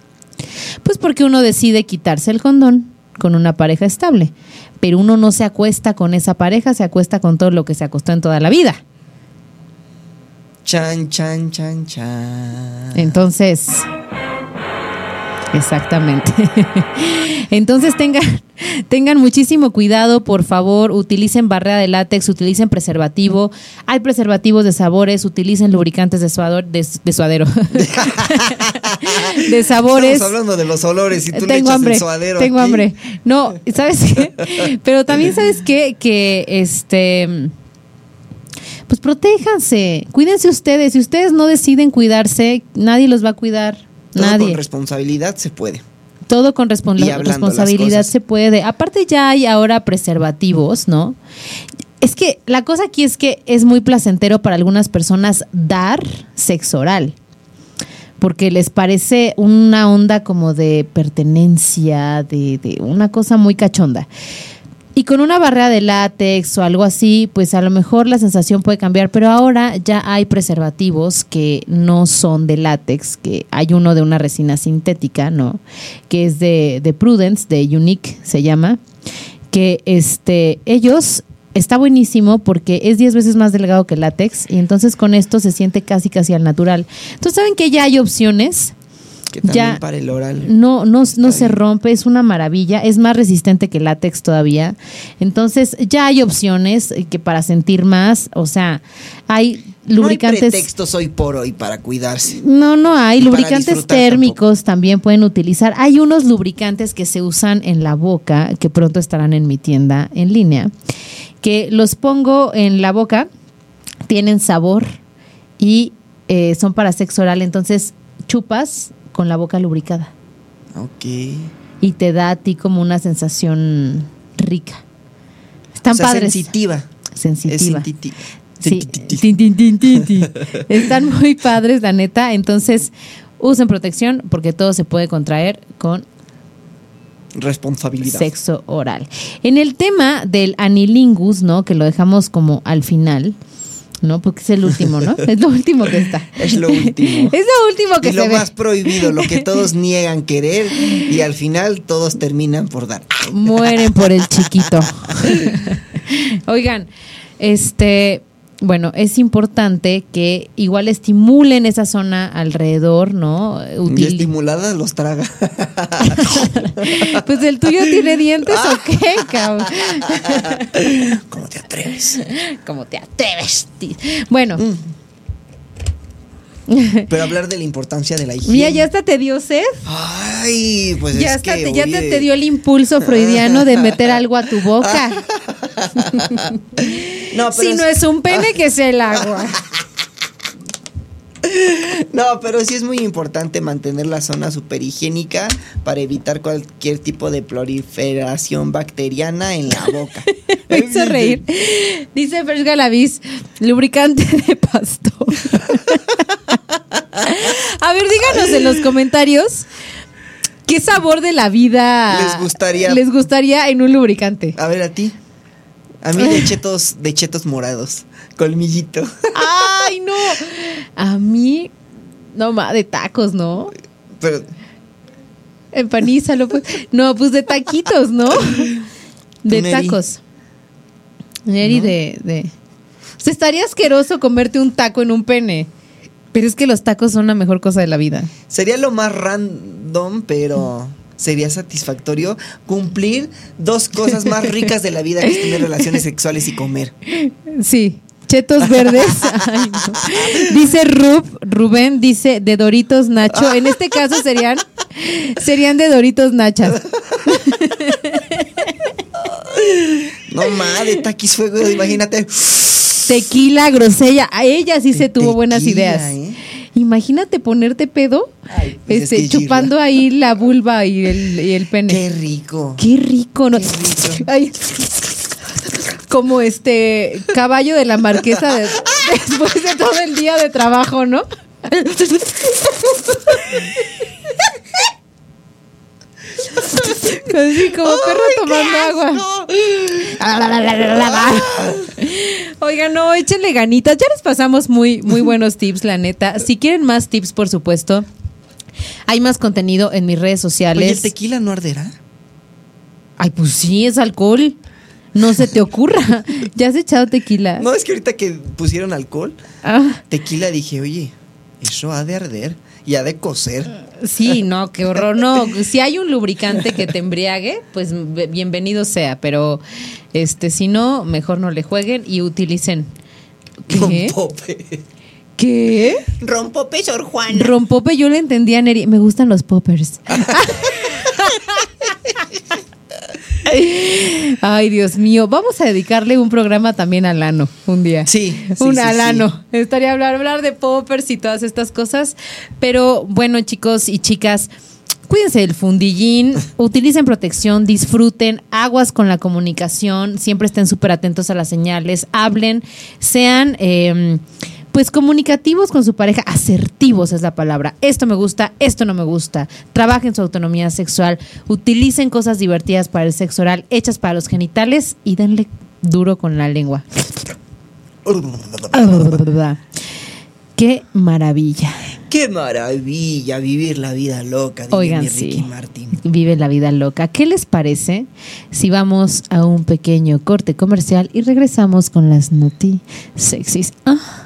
Pues porque uno decide quitarse el condón con una pareja estable, pero uno no se acuesta con esa pareja, se acuesta con todo lo que se acostó en toda la vida. Chan, chan, chan, chan. Entonces, exactamente. Entonces tengan, tengan muchísimo cuidado, por favor, utilicen barrera de látex, utilicen preservativo. Hay preservativos de sabores, utilicen lubricantes de, suador, de, de suadero. de sabores. Estamos hablando de los olores y tú le tengo echas hambre, el suadero tengo aquí. hambre. No, ¿sabes qué? Pero también sabes qué? que este pues protéjanse, cuídense ustedes. Si ustedes no deciden cuidarse, nadie los va a cuidar. Todo nadie. con responsabilidad se puede. Todo con responsabilidad se puede. Aparte ya hay ahora preservativos, ¿no? Es que la cosa aquí es que es muy placentero para algunas personas dar sexo oral. Porque les parece una onda como de pertenencia, de, de una cosa muy cachonda. Y con una barrera de látex o algo así, pues a lo mejor la sensación puede cambiar, pero ahora ya hay preservativos que no son de látex, que hay uno de una resina sintética, ¿no? Que es de, de Prudence, de Unique se llama, que este, ellos está buenísimo porque es 10 veces más delgado que el látex y entonces con esto se siente casi casi al natural. Entonces saben que ya hay opciones Que también Ya. para el oral. no, no, no se bien. rompe, es una maravilla, es más resistente que el látex todavía. Entonces, ya hay opciones eh, que para sentir más, o sea, hay lubricantes. No hay pretextos hoy por hoy para cuidarse. No, no hay. Y Lubricantes térmicos también pueden utilizar. Hay unos lubricantes que se usan en la boca, que pronto estarán en mi tienda en línea, que los pongo en la boca, tienen sabor y eh, son para sexo oral. Entonces, chupas con la boca lubricada Ok. y te da a ti como una sensación rica. Están o sea, padres. sensitiva. sensitiva. Están muy padres, la neta. Entonces, usen protección porque todo se puede contraer con Responsabilidad. sexo oral. En el tema del anilingus, ¿no? Que lo dejamos como al final, ¿no? Porque es el último, ¿no? Es lo último que está. Es lo último. Es lo último que y se lo ve. más prohibido, lo que todos niegan querer y al final todos terminan por dar. mueren por el chiquito. Oigan, este, bueno, es importante que igual estimulen esa zona alrededor, ¿no? Y Util- estimulada los traga. pues el tuyo tiene dientes o qué, cabrón. ¿Cómo te atreves? ¿Cómo te atreves? Bueno, Pero hablar de la importancia de la higiene. mira, ya hasta te dio sed. Ay, pues Ya, es hasta que, te, ya te, oye, te dio el impulso freudiano de meter algo a tu boca. No, pero si es- no es un pene, que es el agua. No, pero sí es muy importante mantener la zona super higiénica para evitar cualquier tipo de proliferación bacteriana en la boca. Me hizo reír. Dice Fresh Galavis, lubricante de pasto. A ver, díganos en los comentarios qué sabor de la vida Les gustaría- les gustaría en un lubricante. A ver, a ti. A mí de chetos, de chetos morados. Colmillito. Ay, no. A mí, no más de tacos, ¿no? Pero Empanízalo, pues. No, pues de taquitos, ¿no? De Neri. tacos. Neri de, de. O sea, estaría asqueroso comerte un taco en un pene. Pero es que los tacos son la mejor cosa de la vida. sería lo más random, pero sería satisfactorio cumplir dos cosas más ricas de la vida que es tener relaciones sexuales y comer. Sí. Chetos verdes. Ay, no. Dice Rub, Rubén dice de Doritos Nacho. En este caso serían serían de Doritos Nachas. No mames, taquis fuego, imagínate. Tequila, grosella. A ella sí se tuvo buenas Tequila, ideas. ¿eh? Imagínate ponerte pedo, Ay, pues es este, que chupando ahí la vulva y el, y el pene. Qué rico. Qué rico, ¿no? Qué rico. Ay, como este caballo de la marquesa de- después de todo el día de trabajo, ¿no? Así como perro tomando agua. Oigan, no, échenle ganitas. Ya les pasamos muy, muy buenos tips, la neta. Si quieren más tips, por supuesto, hay más contenido en mis redes Oye, sociales. ¿el tequila no arderá? Ay, pues sí, es alcohol. No se te ocurra. ¿Ya has echado tequila? No, es que ahorita que pusieron alcohol, Ah, tequila dije, oye, eso ha de arder y ha de cocer. sí, no, qué horror. No, si hay un lubricante que te embriague, pues bienvenido sea. Pero este, si no, mejor no le jueguen y utilicen. ¿Qué? Rompope. ¿Qué? Rompope, Sor Juan. Rompope, yo le entendía a Neri. Me gustan los poppers. Ay, Dios mío. Vamos a dedicarle un programa también al ano un día. Sí, sí, un sí, al sí. ano. Estaría hablar, hablar de poppers y todas estas cosas. Pero bueno, chicos y chicas. Cuídense del fundillín, utilicen protección, disfruten, aguas con la comunicación, siempre estén súper atentos a las señales, hablen, sean eh, pues comunicativos con su pareja, asertivos es la palabra. Esto me gusta, esto no me gusta. Trabajen su autonomía sexual, utilicen cosas divertidas para el sexo oral, hechas para los genitales y denle duro con la lengua. Qué maravilla. Qué maravilla vivir la vida loca, Oigan, Ricky sí. Martin. Vive la vida loca. ¿Qué les parece si vamos a un pequeño corte comercial y regresamos con las noti sexys? Ah.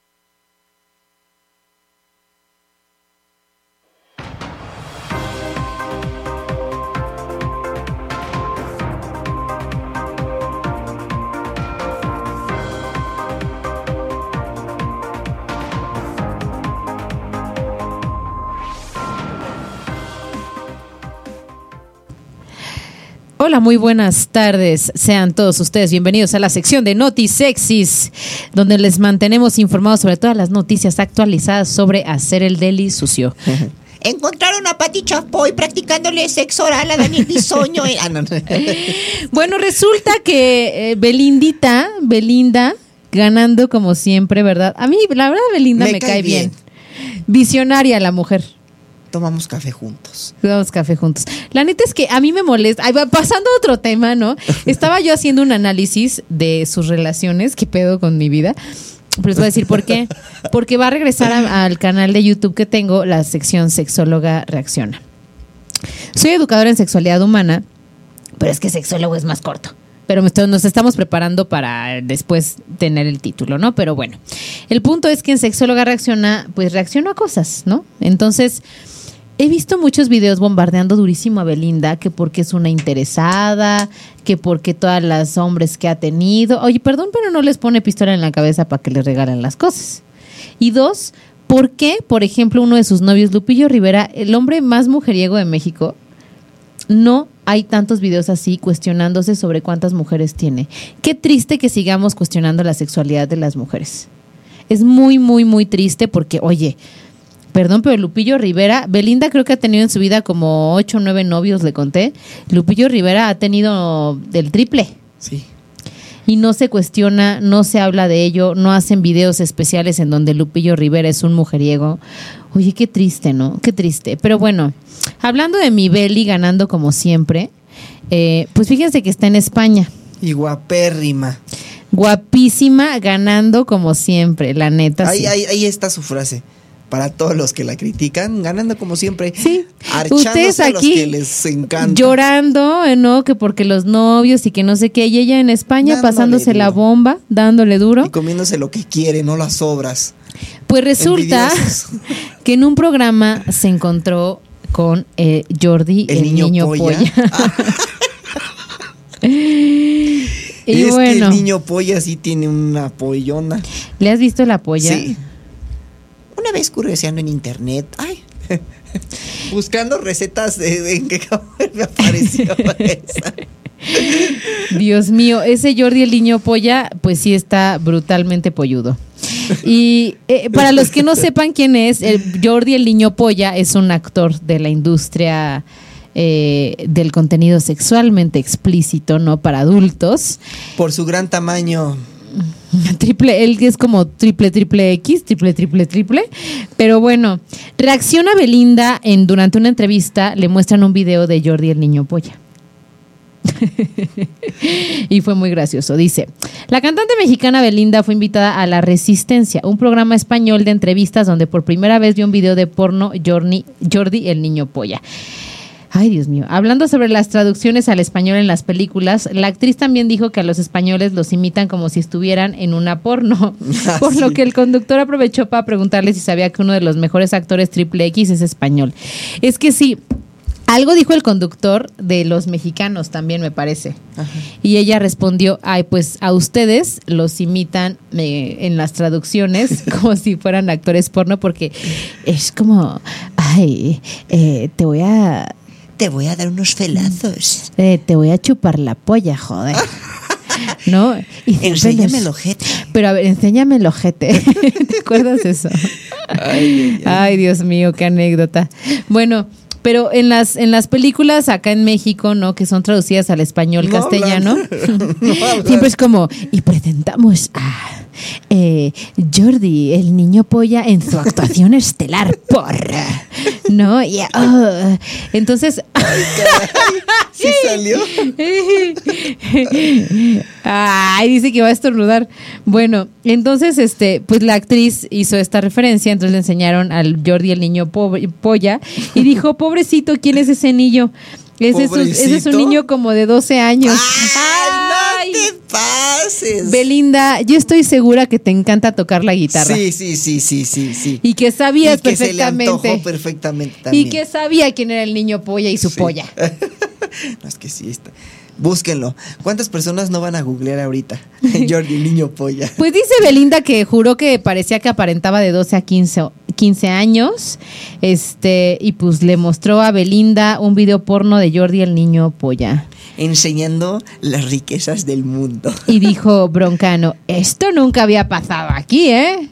Hola, muy buenas tardes. Sean todos ustedes bienvenidos a la sección de Noti Sexys, donde les mantenemos informados sobre todas las noticias actualizadas sobre hacer el deli sucio. Encontraron a Pati Chapoy practicándole sexo oral a Daniel Bisoño. Ah, no, no. Bueno, resulta que eh, Belindita, Belinda, ganando como siempre, ¿verdad? A mí, la verdad, Belinda me, Me cae, cae bien. bien. Visionaria la mujer. Tomamos café juntos. Tomamos café juntos. La neta es que a mí me molesta. Ay, pasando a otro tema, ¿no? Estaba yo haciendo un análisis de sus relaciones. ¿Qué pedo con mi vida? Pero les voy a decir por qué. Porque va a regresar a- al canal de YouTube que tengo, la sección Sexóloga Reacciona. Soy educadora en sexualidad humana, pero es que sexólogo es más corto. Pero nos estamos preparando para después tener el título, ¿no? Pero bueno, el punto es que en Sexóloga Reacciona, pues reacciono a cosas, ¿no? Entonces, he visto muchos videos bombardeando durísimo a Belinda, que porque es una interesada, que porque todas las hombres que ha tenido. Oye, perdón, pero no les pone pistola en la cabeza para que les regalen las cosas. Y dos, ¿por qué, por ejemplo, uno de sus novios, Lupillo Rivera, el hombre más mujeriego de México, no hay tantos videos así cuestionándose sobre cuántas mujeres tiene? Qué triste que sigamos cuestionando la sexualidad de las mujeres. Es muy, muy, muy triste porque, oye, Perdón, pero Lupillo Rivera, Belinda creo que ha tenido en su vida como ocho o nueve novios, le conté. Lupillo Rivera ha tenido del triple. Sí. y no se cuestiona, no se habla de ello, no hacen videos especiales en donde Lupillo Rivera es un mujeriego. Oye, qué triste, ¿no? Qué triste. Pero bueno, hablando de mi Beli ganando como siempre, eh, pues fíjense que está en España. Y guapérrima. Guapísima, ganando como siempre, la neta. Ahí, sí. ahí, ahí está su frase. Para todos los que la critican, ganando como siempre. Sí. Ustedes a los aquí que les encanta. llorando, eh, ¿no? Que porque los novios y que no sé qué. Y ella en España Dándole pasándose la bomba, dándole duro. Y comiéndose lo que quiere, no las obras. Pues resulta Envidiosos. que en un programa se encontró con eh, Jordi, el, niño, polla. y es que bueno, el niño polla sí tiene una pollona. ¿le has visto la polla? Sí. Una vez curioseando en internet, ay, buscando recetas de, en qué me apareció esa. Dios mío, ese Jordi el niño polla, pues sí está brutalmente polludo. Y eh, para los que no sepan quién es, el Jordi el niño polla es un actor de la industria eh, del contenido sexualmente explícito, no para adultos. Por su gran tamaño. Triple, él es como triple, triple X, triple, triple, triple. Pero bueno, reacciona Belinda en durante una entrevista, le muestran un video de Jordi el niño polla. y fue muy gracioso. Dice, la cantante mexicana Belinda fue invitada a La Resistencia, un programa español de entrevistas donde por primera vez vio un video de porno Jordi, Jordi el niño polla. Ay, Dios mío. Hablando sobre las traducciones al español en las películas, la actriz también dijo que a los españoles los imitan como si estuvieran en una porno. Por lo que el conductor aprovechó para preguntarle si sabía que uno de los mejores actores triple X es español. Es que sí. Algo dijo el conductor de los mexicanos también, me parece. Y ella respondió, ay, pues a ustedes los imitan eh, en las traducciones como si fueran actores porno, porque es como, ay, eh, te voy a Te voy a dar unos felazos. eh, te voy a chupar la polla, joder. ¿No? Y Enséñame los- el ojete. Pero a ver, enséñame el ojete. ¿Te acuerdas eso? Ay, ay, Ay, Dios mío, qué anécdota. Bueno, pero en las, en las películas acá en México, ¿no? Que son traducidas al español No castellano, hablan. No hablan. siempre es como, y presentamos a eh, Jordi, el niño polla, en su actuación estelar por. ¿No? Y, oh, entonces. ¿Sí salió? Ay, dice que va a estornudar. Bueno, entonces, este, pues la actriz hizo esta referencia, entonces le enseñaron al Jordi el niño pobre- polla y dijo, pobrecito, ¿quién es ese niño? Ese es, un, ese es un niño como de 12 años. ¡Ay, Ay, te pases! Belinda, yo estoy segura que te encanta tocar la guitarra. Sí, sí, sí, sí, sí, sí. Y que sabías Y que se le perfectamente. antojó perfectamente también. y que sabía quién era el niño polla y su Sí. polla. No, es que sí está. Búsquenlo. ¿Cuántas personas no van a googlear ahorita? Jordi, el niño polla. Pues dice Belinda que juró que parecía que aparentaba de 12 a 15, o- 15 años. Este, y pues le mostró a Belinda un video porno de Jordi el niño polla. Enseñando las riquezas del mundo. Y dijo Broncano, esto nunca había pasado aquí, ¿eh?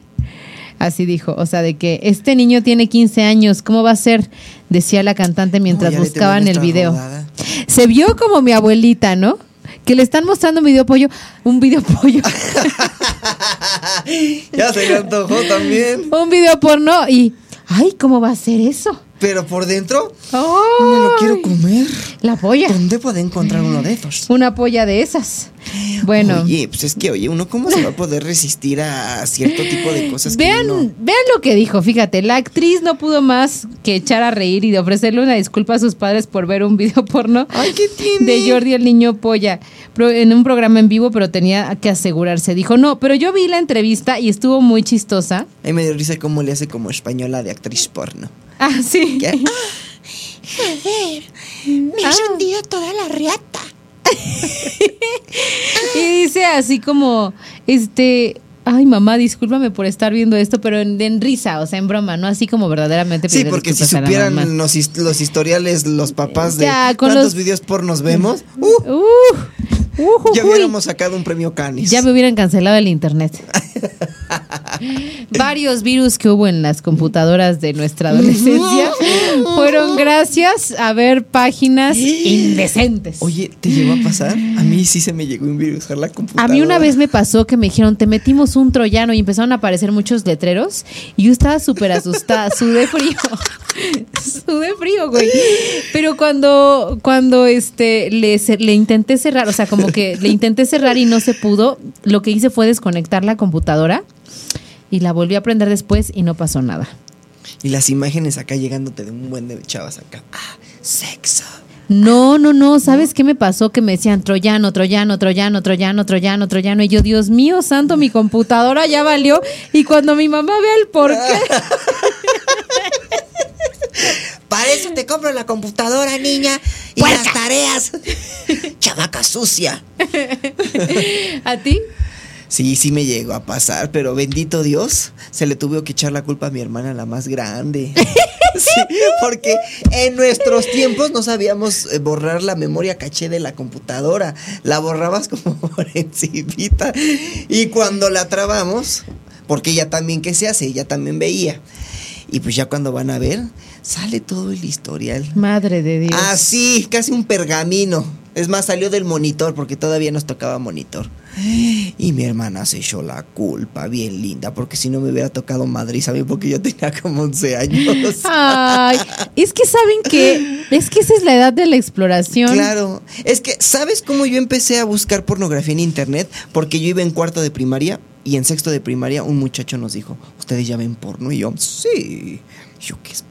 Así dijo, o sea, de que este niño tiene 15 años, ¿cómo va a ser? Decía la cantante mientras No, buscaban el video. rodada. Se vio como mi abuelita, ¿no? Que le están mostrando un video pollo, un video pollo, ya se le antojó también. un video porno y, ay, ¿cómo va a ser eso? Pero por dentro, ¡Ay! me lo quiero comer. La polla. ¿Dónde puedo encontrar uno de esos? Una polla de esas. Bueno, Oye, pues es que, oye, uno cómo se va a poder resistir a cierto tipo de cosas que vean, uno- vean lo que dijo. Fíjate, la actriz no pudo más que echar a reír y de ofrecerle una disculpa a sus padres por ver un video porno Ay, ¿qué tiene? de Jordi el niño polla en un programa en vivo, pero tenía que asegurarse. Dijo, no, pero yo vi la entrevista y estuvo muy chistosa. A mí me dio risa cómo le hace como española de actriz porno. Ah, sí. ¿Qué? Joder, me Ah. hundido toda la riata. Y dice así como, este, ay mamá, discúlpame por estar viendo esto, pero en, en risa, o sea, en broma, no así como verdaderamente Sí, porque si supieran los, his- los historiales, los papás de Ya, con cuántos los- videos pornos vemos, uh, Uh, ujujuy. ya hubiéramos sacado un premio Canis. Ya me hubieran cancelado el internet. varios virus que hubo en las computadoras de nuestra adolescencia fueron gracias a ver páginas indecentes. Oye, ¿te llegó a pasar? A mí sí se me llegó a virusar la A computadora. mí una vez me pasó que me dijeron, te metimos un troyano y empezaron a aparecer muchos letreros y yo estaba súper asustada, sudé frío, sudé frío, güey. Pero cuando, cuando este, le intenté cerrar, o sea, como que le intenté cerrar y no se pudo, lo que hice fue desconectar la computadora y la volví a prender después y no pasó nada. Y las imágenes acá llegándote de un buen de chavas acá. Ah, sexo. No, no, no, ¿sabes qué me pasó? Que me decían troyano, troyano, troyano, troyano, troyano, troyano. Y yo, Dios mío, santo, mi computadora ya valió. Y cuando mi mamá vea el por qué, Para eso te compro la computadora, niña. Y las tareas. Chavaca sucia. ¿a ti? Sí, sí me llegó a pasar, pero bendito Dios, se le tuvo que echar la culpa a mi hermana, la más grande. Sí, porque en nuestros tiempos no sabíamos eh, borrar la memoria caché de la computadora. La borrabas como por encimita. Y cuando la trabamos, porque ella también, ¿qué se hace? Ella también veía. Y pues ya cuando van a ver, sale todo el historial. Madre de Dios. Así, casi un pergamino. Es más, salió del monitor porque todavía nos tocaba monitor. Y mi hermana se echó la culpa, bien linda, porque si no me hubiera tocado Madrid, ¿saben? Porque yo tenía como 11 años. Ay, es que saben que es que esa es la edad de la exploración. Claro, es que, ¿sabes cómo yo empecé a buscar pornografía en internet? Porque yo iba en cuarto de primaria y en sexto de primaria un muchacho nos dijo, ¿ustedes ya ven porno? Y yo, sí. Y yo, ¿qué es?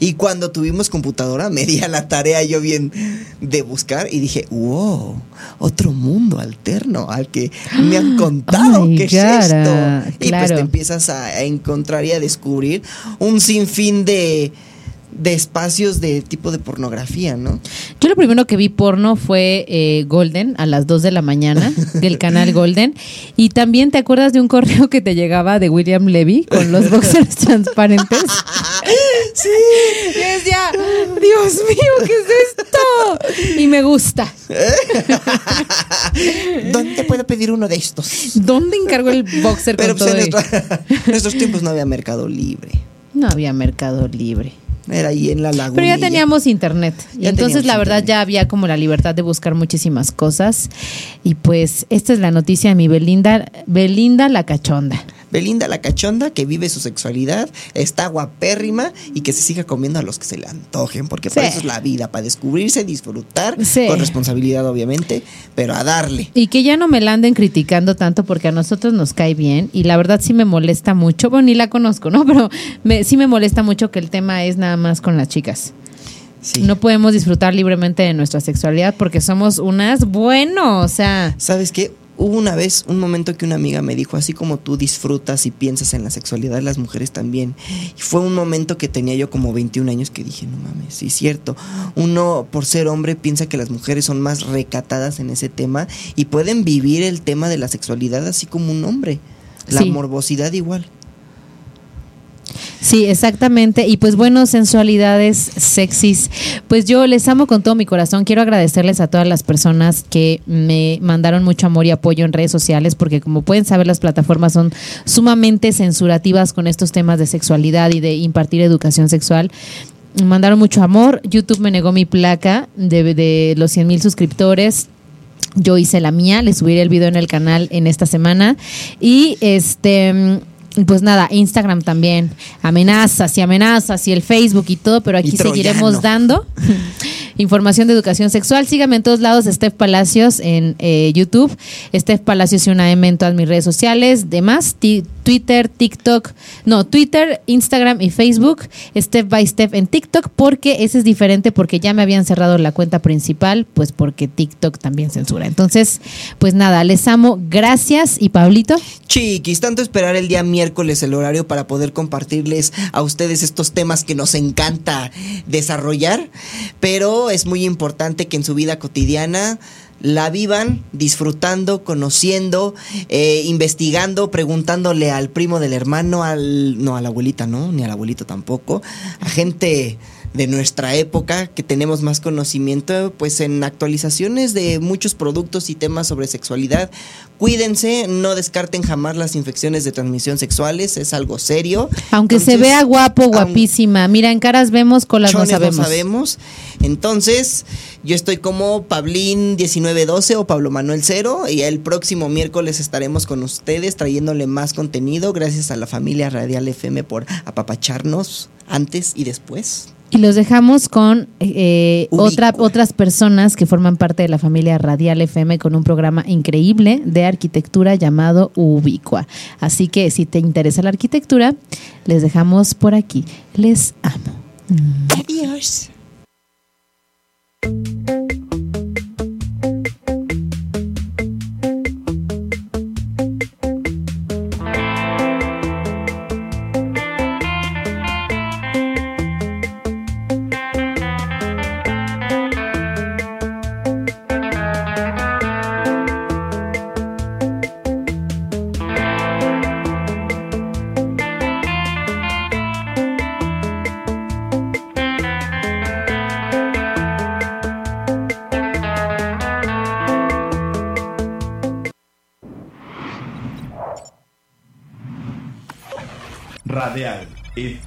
Y cuando tuvimos computadora, me di a la tarea yo bien de buscar y dije, wow, otro mundo alterno al que me han contado. Oh ¿Qué es esto? Y pues te empiezas a, a encontrar y a descubrir un sinfín de, de espacios de tipo de pornografía, ¿no? Yo lo primero que vi porno fue eh, Golden a las 2 de la mañana del canal Golden. Y también te acuerdas de un correo que te llegaba de William Levy con los boxers transparentes. Sí. Decía, Dios mío, ¿qué es esto? Y me gusta. ¿Dónde puedo pedir uno de estos? ¿Dónde encargo el boxer Pero con pues en todo? nuestra- en nuestros tiempos no había mercado libre. No había mercado libre. Era ahí en la laguna. Pero ya teníamos internet. Y Ya entonces la verdad internet. ya había como la libertad de buscar muchísimas cosas. Y pues esta es la noticia de mi Belinda, Belinda la cachonda. Belinda la cachonda que vive su sexualidad, está guapérrima y que se siga comiendo a los que se le antojen, porque para Sí. eso es la vida, para descubrirse, disfrutar, Sí. con responsabilidad obviamente, pero a darle. Y que ya no me la anden criticando tanto porque a nosotros nos cae bien y la verdad sí me molesta mucho, bueno, ni la conozco, ¿no? Pero me- sí me molesta mucho que el tema es nada más con las chicas. Sí. No podemos disfrutar libremente de nuestra sexualidad porque somos unas, bueno, o sea, ¿Sabes qué? Hubo una vez, un momento que una amiga me dijo, así como tú disfrutas y piensas en la sexualidad, las mujeres también. Y fue un momento que tenía yo como 21 años que dije, no mames, sí es cierto. Uno, por ser hombre, piensa que las mujeres son más recatadas en ese tema y pueden vivir el tema de la sexualidad así como un hombre. La Sí. morbosidad igual. Sí, exactamente. Y pues bueno, sensualidades sexys. Pues yo les amo con todo mi corazón. Quiero agradecerles a todas las personas que me mandaron mucho amor y apoyo en redes sociales, porque como pueden saber, las plataformas son sumamente censurativas con estos temas de sexualidad y de impartir educación sexual. Mandaron mucho amor. YouTube me negó mi placa de, de los 100 mil suscriptores. Yo hice la mía, les subiré el video en el canal en esta semana. Y este, pues nada, Instagram también. Amenazas y amenazas y el Facebook y todo, pero aquí seguiremos dando información de educación sexual. Síganme en todos lados, Steph Palacios en eh, YouTube, Steph Palacios y una M en todas mis redes sociales, demás, Twitter, TikTok, no, Twitter, Instagram y Facebook, Step by Step en TikTok, porque ese es diferente porque ya me habían cerrado la cuenta principal, pues porque TikTok también censura. Entonces, pues nada, les amo, gracias y Pablito. Chiquis, tanto esperar el día miércoles el horario para poder compartirles a ustedes estos temas que nos encanta desarrollar, pero es muy importante que en su vida cotidiana la vivan disfrutando, conociendo, eh, investigando, preguntándole al primo del hermano, al no a la abuelita, no, ni al abuelito tampoco, a gente de nuestra época, que tenemos más conocimiento, pues en actualizaciones de muchos productos y temas sobre sexualidad. Cuídense, no descarten jamás las infecciones de transmisión sexuales, es algo serio. Aunque se vea guapo, guapísima. Mira, en caras vemos, colas no sabemos. no sabemos. Entonces, yo estoy como Pablín 1912 o Pablo Manuel Cero y el próximo miércoles estaremos con ustedes trayéndole más contenido. Gracias a la familia Radial FM por apapacharnos antes y después. Y los dejamos con eh, otra, otras personas que forman parte de la familia Radial FM con un programa increíble de arquitectura llamado Ubicua. Así que si te interesa la arquitectura, les dejamos por aquí. Les amo. Adiós.